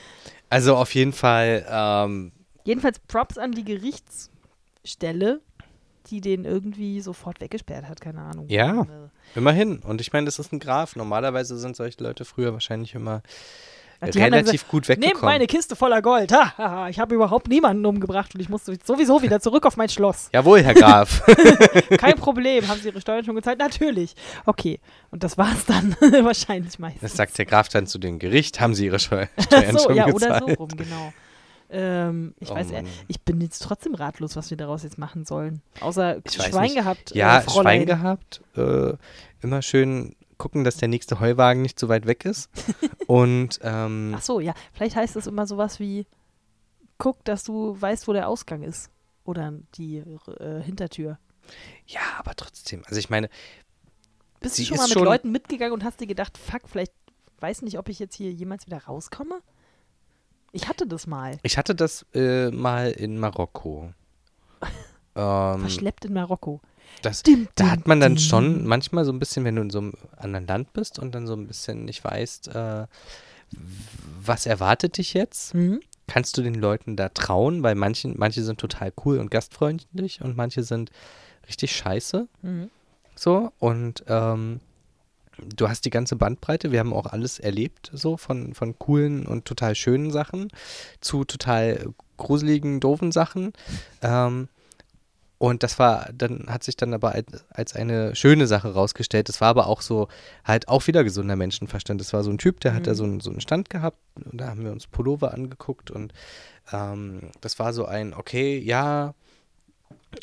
[SPEAKER 1] also auf jeden Fall, ähm,
[SPEAKER 2] Jedenfalls Props an die Gerichtsstelle, die den irgendwie sofort weggesperrt hat, keine Ahnung.
[SPEAKER 1] Ja.
[SPEAKER 2] Äh,
[SPEAKER 1] immerhin. Und ich meine, das ist ein Graf. Normalerweise sind solche Leute früher wahrscheinlich immer
[SPEAKER 2] Ach, dann
[SPEAKER 1] relativ gut
[SPEAKER 2] Nehmt
[SPEAKER 1] weggekommen.
[SPEAKER 2] meine Kiste voller Gold. Ha, ha. Ich habe überhaupt niemanden umgebracht und ich muss sowieso wieder zurück auf mein Schloss.
[SPEAKER 1] Jawohl, Herr Graf.
[SPEAKER 2] Kein Problem. Haben Sie Ihre Steuern schon gezahlt? Natürlich. Okay. Und das war's dann wahrscheinlich meistens.
[SPEAKER 1] Das sagt der Graf dann zu dem Gericht. Haben Sie Ihre Steu- Steuern
[SPEAKER 2] so,
[SPEAKER 1] schon
[SPEAKER 2] ja,
[SPEAKER 1] gezahlt?
[SPEAKER 2] oder so rum, genau. Ähm, ich
[SPEAKER 1] Oh
[SPEAKER 2] weiß, äh,
[SPEAKER 1] Mann.
[SPEAKER 2] ich bin jetzt trotzdem ratlos, was wir daraus jetzt machen sollen. Außer Schwein
[SPEAKER 1] nicht.
[SPEAKER 2] gehabt.
[SPEAKER 1] Ja,
[SPEAKER 2] äh.
[SPEAKER 1] Schwein gehabt. Äh, immer schön gucken, dass der nächste Heuwagen nicht so weit weg ist. Und ähm,
[SPEAKER 2] Ach so, ja. Vielleicht heißt es immer sowas wie: guck, dass du weißt, wo der Ausgang ist. Oder die äh, Hintertür.
[SPEAKER 1] ja, aber trotzdem. Also ich meine,
[SPEAKER 2] Bist du schon mal mit
[SPEAKER 1] schon-
[SPEAKER 2] Leuten mitgegangen und hast dir gedacht, fuck, vielleicht weiß nicht, ob ich jetzt hier jemals wieder rauskomme? Ich hatte das mal.
[SPEAKER 1] ich hatte das äh, mal in Marokko. ähm,
[SPEAKER 2] Verschleppt in Marokko.
[SPEAKER 1] Das,
[SPEAKER 2] Dim,
[SPEAKER 1] da hat man dann schon manchmal so ein bisschen, wenn du in so einem anderen Land bist und dann so ein bisschen nicht weißt, äh, was erwartet dich jetzt?
[SPEAKER 2] Mhm.
[SPEAKER 1] Kannst du den Leuten da trauen? Weil manchen, manche sind total cool und gastfreundlich und manche sind richtig scheiße.
[SPEAKER 2] Mhm.
[SPEAKER 1] So, und ähm, du hast die ganze Bandbreite. Wir haben auch alles erlebt, so von, von coolen und total schönen Sachen zu total gruseligen, doofen Sachen. Ähm, und das war, dann hat sich dann aber als, eine schöne Sache rausgestellt. Das war aber auch so, halt auch wieder gesunder Menschenverstand. Das war so ein Typ, der hat da
[SPEAKER 2] Mhm.
[SPEAKER 1] so einen, so einen Stand gehabt und da haben wir uns Pullover angeguckt und ähm, das war so ein, okay, ja,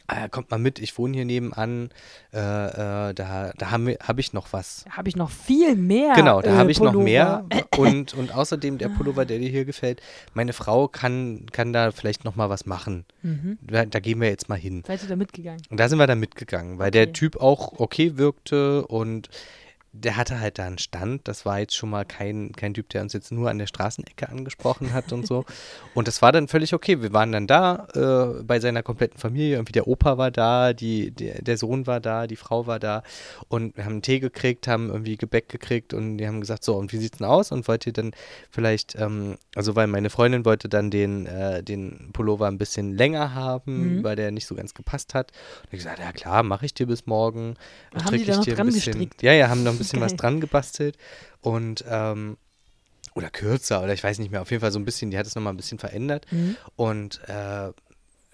[SPEAKER 1] äh, kommt mal mit, ich wohne hier nebenan, äh, äh, da, da habe hab ich noch was.
[SPEAKER 2] Habe ich noch viel mehr.
[SPEAKER 1] Genau, da
[SPEAKER 2] äh,
[SPEAKER 1] habe ich noch
[SPEAKER 2] Pullover.
[SPEAKER 1] mehr. Und, und außerdem der Pullover, der dir hier gefällt, meine Frau kann, kann da vielleicht noch mal was machen.
[SPEAKER 2] Mhm.
[SPEAKER 1] Da, da gehen wir jetzt mal hin.
[SPEAKER 2] Seid ihr da mitgegangen?
[SPEAKER 1] Und da sind wir dann mitgegangen, weil
[SPEAKER 2] Okay.
[SPEAKER 1] der Typ auch okay wirkte und der hatte halt da einen Stand. Das war jetzt schon mal kein, kein Typ, der uns jetzt nur an der Straßenecke angesprochen hat und so. Und das war dann völlig okay. Wir waren dann da äh, bei seiner kompletten Familie. Irgendwie der Opa war da, die, der, der Sohn war da, die Frau war da. Und wir haben einen Tee gekriegt, haben irgendwie Gebäck gekriegt und die haben gesagt, so, und wie sieht's denn aus? Und wollt ihr dann vielleicht, ähm, also weil meine Freundin wollte dann den, äh, den Pullover ein bisschen länger haben,
[SPEAKER 2] Mhm.
[SPEAKER 1] weil der nicht so ganz gepasst hat. Und ich gesagt, ja klar, mache ich dir bis morgen.
[SPEAKER 2] Haben die da noch dran
[SPEAKER 1] bisschen,
[SPEAKER 2] gestrickt?
[SPEAKER 1] Ja, ja, haben noch ein bisschen was
[SPEAKER 2] Geil.
[SPEAKER 1] dran gebastelt. Und, ähm, oder kürzer, oder ich weiß nicht mehr, auf jeden Fall so ein bisschen, die hat es nochmal ein bisschen verändert.
[SPEAKER 2] Mhm.
[SPEAKER 1] Und äh,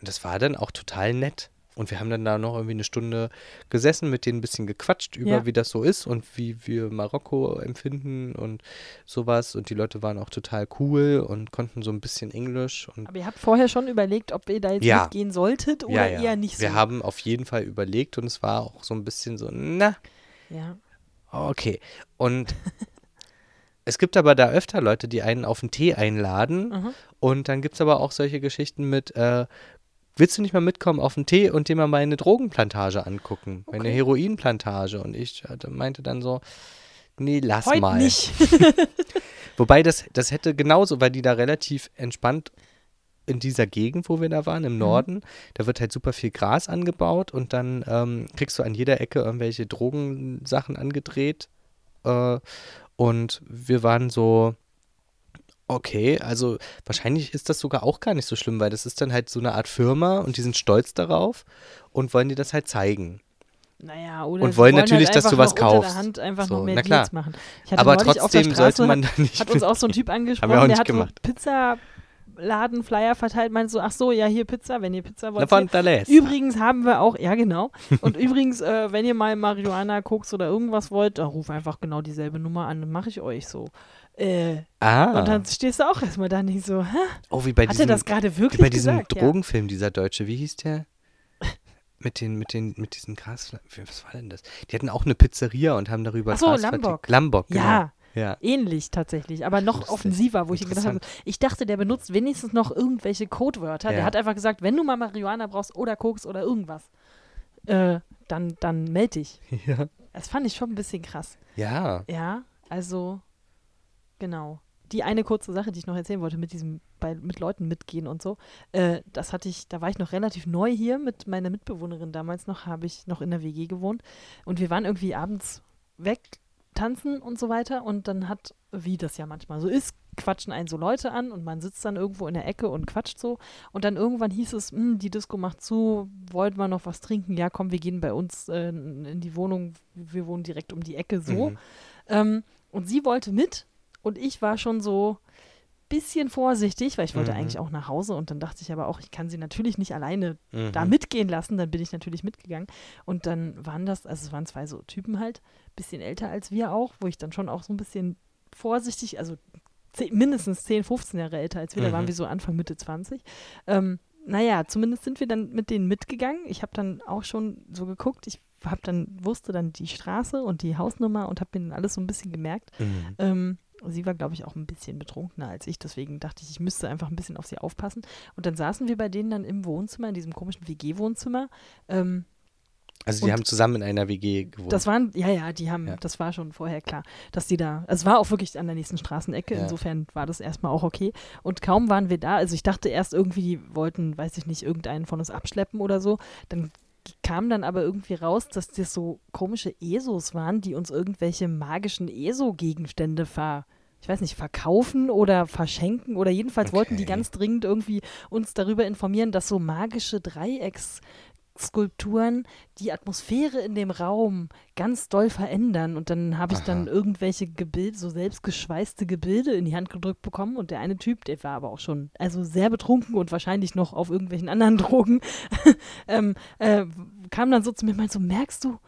[SPEAKER 1] das war dann auch total nett. Und wir haben dann da noch irgendwie eine Stunde gesessen, mit denen ein bisschen gequatscht über,
[SPEAKER 2] Ja.
[SPEAKER 1] wie das so ist und wie wir Marokko empfinden und sowas. Und die Leute waren auch total cool und konnten so ein bisschen Englisch. Und
[SPEAKER 2] Aber ihr habt vorher schon überlegt, ob ihr da jetzt
[SPEAKER 1] Ja.
[SPEAKER 2] mitgehen solltet oder eher nicht so.
[SPEAKER 1] Wir haben auf jeden Fall überlegt und es war auch so ein bisschen so, na,
[SPEAKER 2] ja.
[SPEAKER 1] Okay. Und es gibt aber da öfter Leute, die einen auf einen Tee einladen.
[SPEAKER 2] Mhm.
[SPEAKER 1] Und dann gibt es aber auch solche Geschichten mit, äh, willst du nicht mal mitkommen auf den Tee und dir mal meine Drogenplantage angucken? Meine
[SPEAKER 2] Okay.
[SPEAKER 1] Heroinplantage. Und ich äh, meinte dann so, nee, lass
[SPEAKER 2] Heute
[SPEAKER 1] mal.
[SPEAKER 2] nicht.
[SPEAKER 1] Wobei das, das hätte genauso, weil die da relativ entspannt in dieser Gegend, wo wir da waren, im
[SPEAKER 2] Mhm.
[SPEAKER 1] Norden, da wird halt super viel Gras angebaut und dann ähm, kriegst du an jeder Ecke irgendwelche Drogensachen angedreht. Äh, und wir waren so Okay, also wahrscheinlich ist das sogar auch gar nicht so schlimm, weil das ist dann halt so eine Art Firma und die sind stolz darauf und wollen dir das halt zeigen.
[SPEAKER 2] Naja, oder
[SPEAKER 1] Und
[SPEAKER 2] sie
[SPEAKER 1] wollen
[SPEAKER 2] halt
[SPEAKER 1] natürlich, dass du was kaufst.
[SPEAKER 2] Der Hand einfach
[SPEAKER 1] So,
[SPEAKER 2] noch mehr
[SPEAKER 1] na klar.
[SPEAKER 2] Deals machen.
[SPEAKER 1] Aber
[SPEAKER 2] neulich auf der
[SPEAKER 1] trotzdem sollte
[SPEAKER 2] Straße,
[SPEAKER 1] man da nicht.
[SPEAKER 2] Hat uns auch so ein Typ
[SPEAKER 1] Haben wir
[SPEAKER 2] angesprochen, der hat
[SPEAKER 1] gemacht.
[SPEAKER 2] so Pizzaladen, Flyer verteilt, meinte so, ach so, ja, hier Pizza, wenn ihr Pizza wollt. hier. Übrigens haben wir auch, ja genau, und übrigens, äh, wenn ihr mal Marihuana, Koks oder irgendwas wollt, dann ruf einfach genau dieselbe Nummer an, dann mache ich euch so. Äh,
[SPEAKER 1] Ah.
[SPEAKER 2] Und dann stehst du auch erstmal da nicht so, hä?
[SPEAKER 1] oh, wie bei
[SPEAKER 2] Hat er
[SPEAKER 1] diesem,
[SPEAKER 2] das gerade wirklich
[SPEAKER 1] bei diesem
[SPEAKER 2] gesagt? ja.
[SPEAKER 1] Drogenfilm, dieser Deutsche, wie hieß der? Mit den, mit den, mit diesen Gras, was war denn das? Die hatten auch eine Pizzeria und haben darüber
[SPEAKER 2] Ach so,
[SPEAKER 1] Gras
[SPEAKER 2] Lambok.
[SPEAKER 1] Lambok, genau.
[SPEAKER 2] Ja,
[SPEAKER 1] Ja.
[SPEAKER 2] ähnlich tatsächlich, aber noch
[SPEAKER 1] Lustig.
[SPEAKER 2] offensiver, wo ich gedacht habe, ich dachte, der benutzt wenigstens noch irgendwelche Codewörter. Der
[SPEAKER 1] Ja.
[SPEAKER 2] hat einfach gesagt, wenn du mal Marihuana brauchst oder Koks oder irgendwas, äh, dann, dann melde dich.
[SPEAKER 1] Ja.
[SPEAKER 2] Das fand ich schon ein bisschen krass.
[SPEAKER 1] Ja.
[SPEAKER 2] Ja, also, genau. Die eine kurze Sache, die ich noch erzählen wollte, mit diesem, bei, mit Leuten mitgehen und so, äh, das hatte ich, da war ich noch relativ neu hier mit meiner Mitbewohnerin damals noch, habe ich noch in der WG gewohnt und wir waren irgendwie abends weg tanzen und so weiter und dann hat, wie das ja manchmal so ist, quatschen einen so Leute an und man sitzt dann irgendwo in der Ecke und quatscht so und dann irgendwann hieß es, "Hm, die Disco macht zu, wollten wir noch was trinken? Ja, komm, wir gehen bei uns äh, in die Wohnung, wir wohnen direkt um die Ecke so.
[SPEAKER 1] Mhm.
[SPEAKER 2] Ähm, und sie wollte mit und ich war schon so bisschen vorsichtig, weil ich wollte
[SPEAKER 1] Mhm.
[SPEAKER 2] eigentlich auch nach Hause und dann dachte ich aber auch, ich kann sie natürlich nicht alleine
[SPEAKER 1] Mhm.
[SPEAKER 2] da mitgehen lassen. Dann bin ich natürlich mitgegangen und dann waren das, also es waren zwei so Typen halt, bisschen älter als wir auch, wo ich dann schon auch so ein bisschen vorsichtig, also zehn, mindestens 10, 15 Jahre älter als wir, da
[SPEAKER 1] Mhm.
[SPEAKER 2] waren wir so Anfang, Mitte 20. Ähm, naja, zumindest sind wir dann mit denen mitgegangen. Ich habe dann auch schon so geguckt, ich habe dann, wusste dann die Straße und die Hausnummer und habe mir dann alles so ein bisschen gemerkt.
[SPEAKER 1] Mhm.
[SPEAKER 2] Ähm, sie war, glaube ich, auch ein bisschen betrunkener als ich, deswegen dachte ich, ich müsste einfach ein bisschen auf sie aufpassen. Und dann saßen wir bei denen dann im Wohnzimmer, in diesem komischen WG-Wohnzimmer. Ähm,
[SPEAKER 1] Also die haben zusammen in einer WG gewohnt.
[SPEAKER 2] das waren, ja, ja, die haben,
[SPEAKER 1] Ja.
[SPEAKER 2] das war schon vorher klar, dass die da, also es war auch wirklich an der nächsten Straßenecke,
[SPEAKER 1] Ja.
[SPEAKER 2] insofern war das erstmal auch okay. Und kaum waren wir da, also ich dachte erst irgendwie, die wollten, weiß ich nicht, irgendeinen von uns abschleppen oder so, dann kam dann aber irgendwie raus, dass das so komische ESOs waren, die uns irgendwelche magischen ESO-Gegenstände ver, ich weiß nicht, verkaufen oder verschenken oder jedenfalls wollten die
[SPEAKER 1] Okay.
[SPEAKER 2] ganz dringend irgendwie uns darüber informieren, dass so magische Dreiecks Skulpturen die Atmosphäre in dem Raum ganz doll verändern. Und dann habe ich dann
[SPEAKER 1] Aha.
[SPEAKER 2] irgendwelche Gebilde, so selbstgeschweißte Gebilde in die Hand gedrückt bekommen. Und der eine Typ, der war aber auch schon, also sehr betrunken und wahrscheinlich noch auf irgendwelchen anderen Drogen, ähm, äh, kam dann so zu mir und meinte so, merkst du,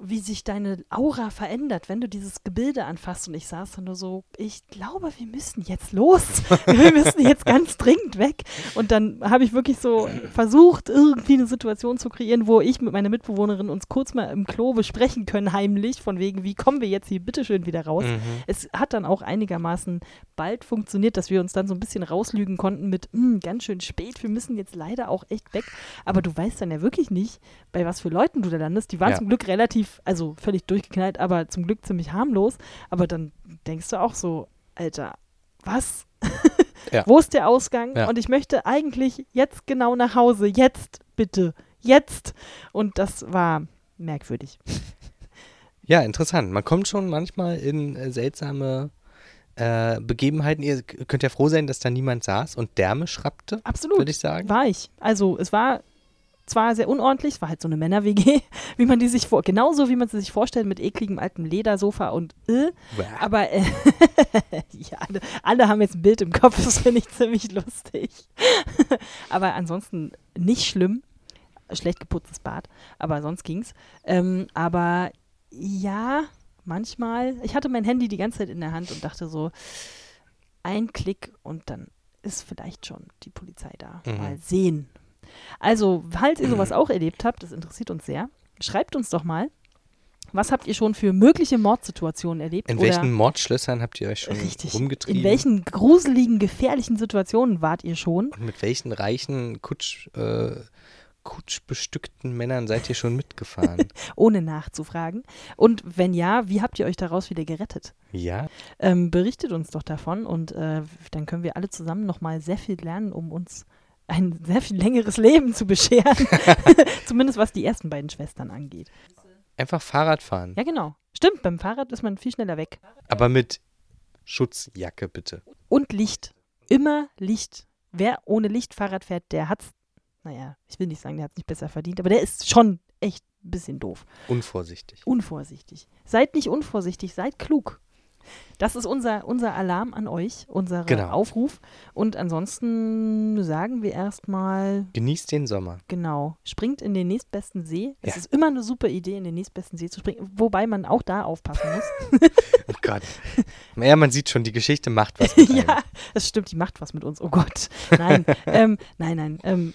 [SPEAKER 2] wie sich deine Aura verändert, wenn du dieses Gebilde anfasst. Und ich saß dann nur so, ich glaube, wir müssen jetzt los. wir müssen jetzt ganz dringend weg. Und dann habe ich wirklich so versucht, irgendwie eine Situation zu kreieren, wo ich mit meiner Mitbewohnerin uns kurz mal im Klo besprechen können, heimlich, von wegen, wie kommen wir jetzt hier bitteschön wieder raus.
[SPEAKER 1] Mhm.
[SPEAKER 2] Es hat dann auch einigermaßen bald funktioniert, dass wir uns dann so ein bisschen rauslügen konnten mit, "Hm, ganz schön spät, wir müssen jetzt leider auch echt weg. Aber du weißt dann ja wirklich nicht, bei was für Leuten du da landest. Die waren
[SPEAKER 1] Ja.
[SPEAKER 2] zum Glück relativ, also völlig durchgeknallt, aber zum Glück ziemlich harmlos. Aber dann denkst du auch so, Alter, was?
[SPEAKER 1] Ja.
[SPEAKER 2] Wo ist der Ausgang?
[SPEAKER 1] Ja.
[SPEAKER 2] Und ich möchte eigentlich jetzt genau nach Hause. Jetzt, bitte. Jetzt. Und das war merkwürdig.
[SPEAKER 1] Ja, interessant. Man kommt schon manchmal in äh, seltsame äh, Begebenheiten. Ihr könnt ja froh sein, dass da niemand saß und Därme schrappte,
[SPEAKER 2] Absolut.
[SPEAKER 1] würde ich sagen.
[SPEAKER 2] War ich. Also es war zwar sehr unordentlich, es war halt so eine Männer-WG, wie man die sich vor, genauso wie man sie sich vorstellt, mit ekligem altem Ledersofa und äh, aber äh, ja, alle, alle haben jetzt ein Bild im Kopf, das finde ich ziemlich lustig. aber ansonsten nicht schlimm. Schlecht geputztes Bad, aber sonst ging's. Ähm, aber ja, manchmal, ich hatte mein Handy die ganze Zeit in der Hand und dachte so, ein Klick und dann ist vielleicht schon die Polizei da.
[SPEAKER 1] Mhm.
[SPEAKER 2] Mal sehen. Also, falls ihr sowas auch erlebt habt, das interessiert uns sehr, schreibt uns doch mal, was habt ihr schon für mögliche Mordsituationen erlebt?
[SPEAKER 1] In welchen Mordschlössern habt ihr euch schon
[SPEAKER 2] richtig,
[SPEAKER 1] rumgetrieben?
[SPEAKER 2] in welchen gruseligen, gefährlichen Situationen wart ihr schon?
[SPEAKER 1] Und mit welchen reichen, kutsch, äh, kutschbestückten Männern seid ihr schon mitgefahren?
[SPEAKER 2] ohne nachzufragen? Und wenn ja, wie habt ihr euch daraus wieder gerettet?
[SPEAKER 1] ja?
[SPEAKER 2] Ähm, berichtet uns doch davon und äh, dann können wir alle zusammen nochmal sehr viel lernen, um uns ein sehr viel längeres Leben zu bescheren. Zumindest was die ersten beiden Schwestern angeht.
[SPEAKER 1] Einfach Fahrrad fahren.
[SPEAKER 2] Ja, genau. Stimmt, beim Fahrrad ist man viel schneller weg.
[SPEAKER 1] Aber mit Schutzjacke bitte.
[SPEAKER 2] Und Licht. Immer Licht. Wer ohne Licht Fahrrad fährt, der hat's, naja, ich will nicht sagen, der hat's nicht besser verdient, aber der ist schon echt ein bisschen doof.
[SPEAKER 1] Unvorsichtig.
[SPEAKER 2] Unvorsichtig. Seid nicht unvorsichtig, seid klug. Das ist unser, unser Alarm an euch, unser
[SPEAKER 1] Genau.
[SPEAKER 2] Aufruf. Und ansonsten sagen wir erstmal,
[SPEAKER 1] Genießt den Sommer.
[SPEAKER 2] genau, springt in den nächstbesten See. Es
[SPEAKER 1] Ja.
[SPEAKER 2] ist immer eine super Idee, in den nächstbesten See zu springen, wobei man auch da aufpassen muss.
[SPEAKER 1] Oh Gott. Ja, man sieht schon, die Geschichte macht was mit einem.
[SPEAKER 2] ja, das stimmt, die macht was mit uns. Oh Gott. Nein, ähm, nein, nein. Ähm,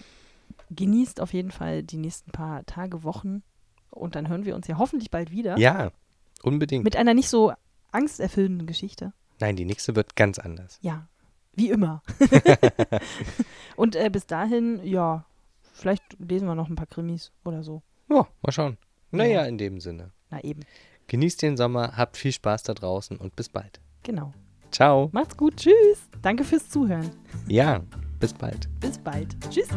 [SPEAKER 2] genießt auf jeden Fall die nächsten paar Tage, Wochen. Und dann hören wir uns ja hoffentlich bald wieder.
[SPEAKER 1] Ja, unbedingt.
[SPEAKER 2] Mit einer nicht so angsterfüllenden Geschichte.
[SPEAKER 1] Nein, die nächste wird ganz anders.
[SPEAKER 2] Ja, wie immer. Und äh, bis dahin, ja, vielleicht lesen wir noch ein paar Krimis oder so.
[SPEAKER 1] Ja, mal schauen. Naja,
[SPEAKER 2] Ja.
[SPEAKER 1] in dem Sinne.
[SPEAKER 2] Na eben,
[SPEAKER 1] Genießt den Sommer, habt viel Spaß da draußen und bis bald.
[SPEAKER 2] genau.
[SPEAKER 1] Ciao.
[SPEAKER 2] Macht's gut, tschüss. Danke fürs Zuhören.
[SPEAKER 1] Ja, bis bald.
[SPEAKER 2] Bis bald. Tschüss.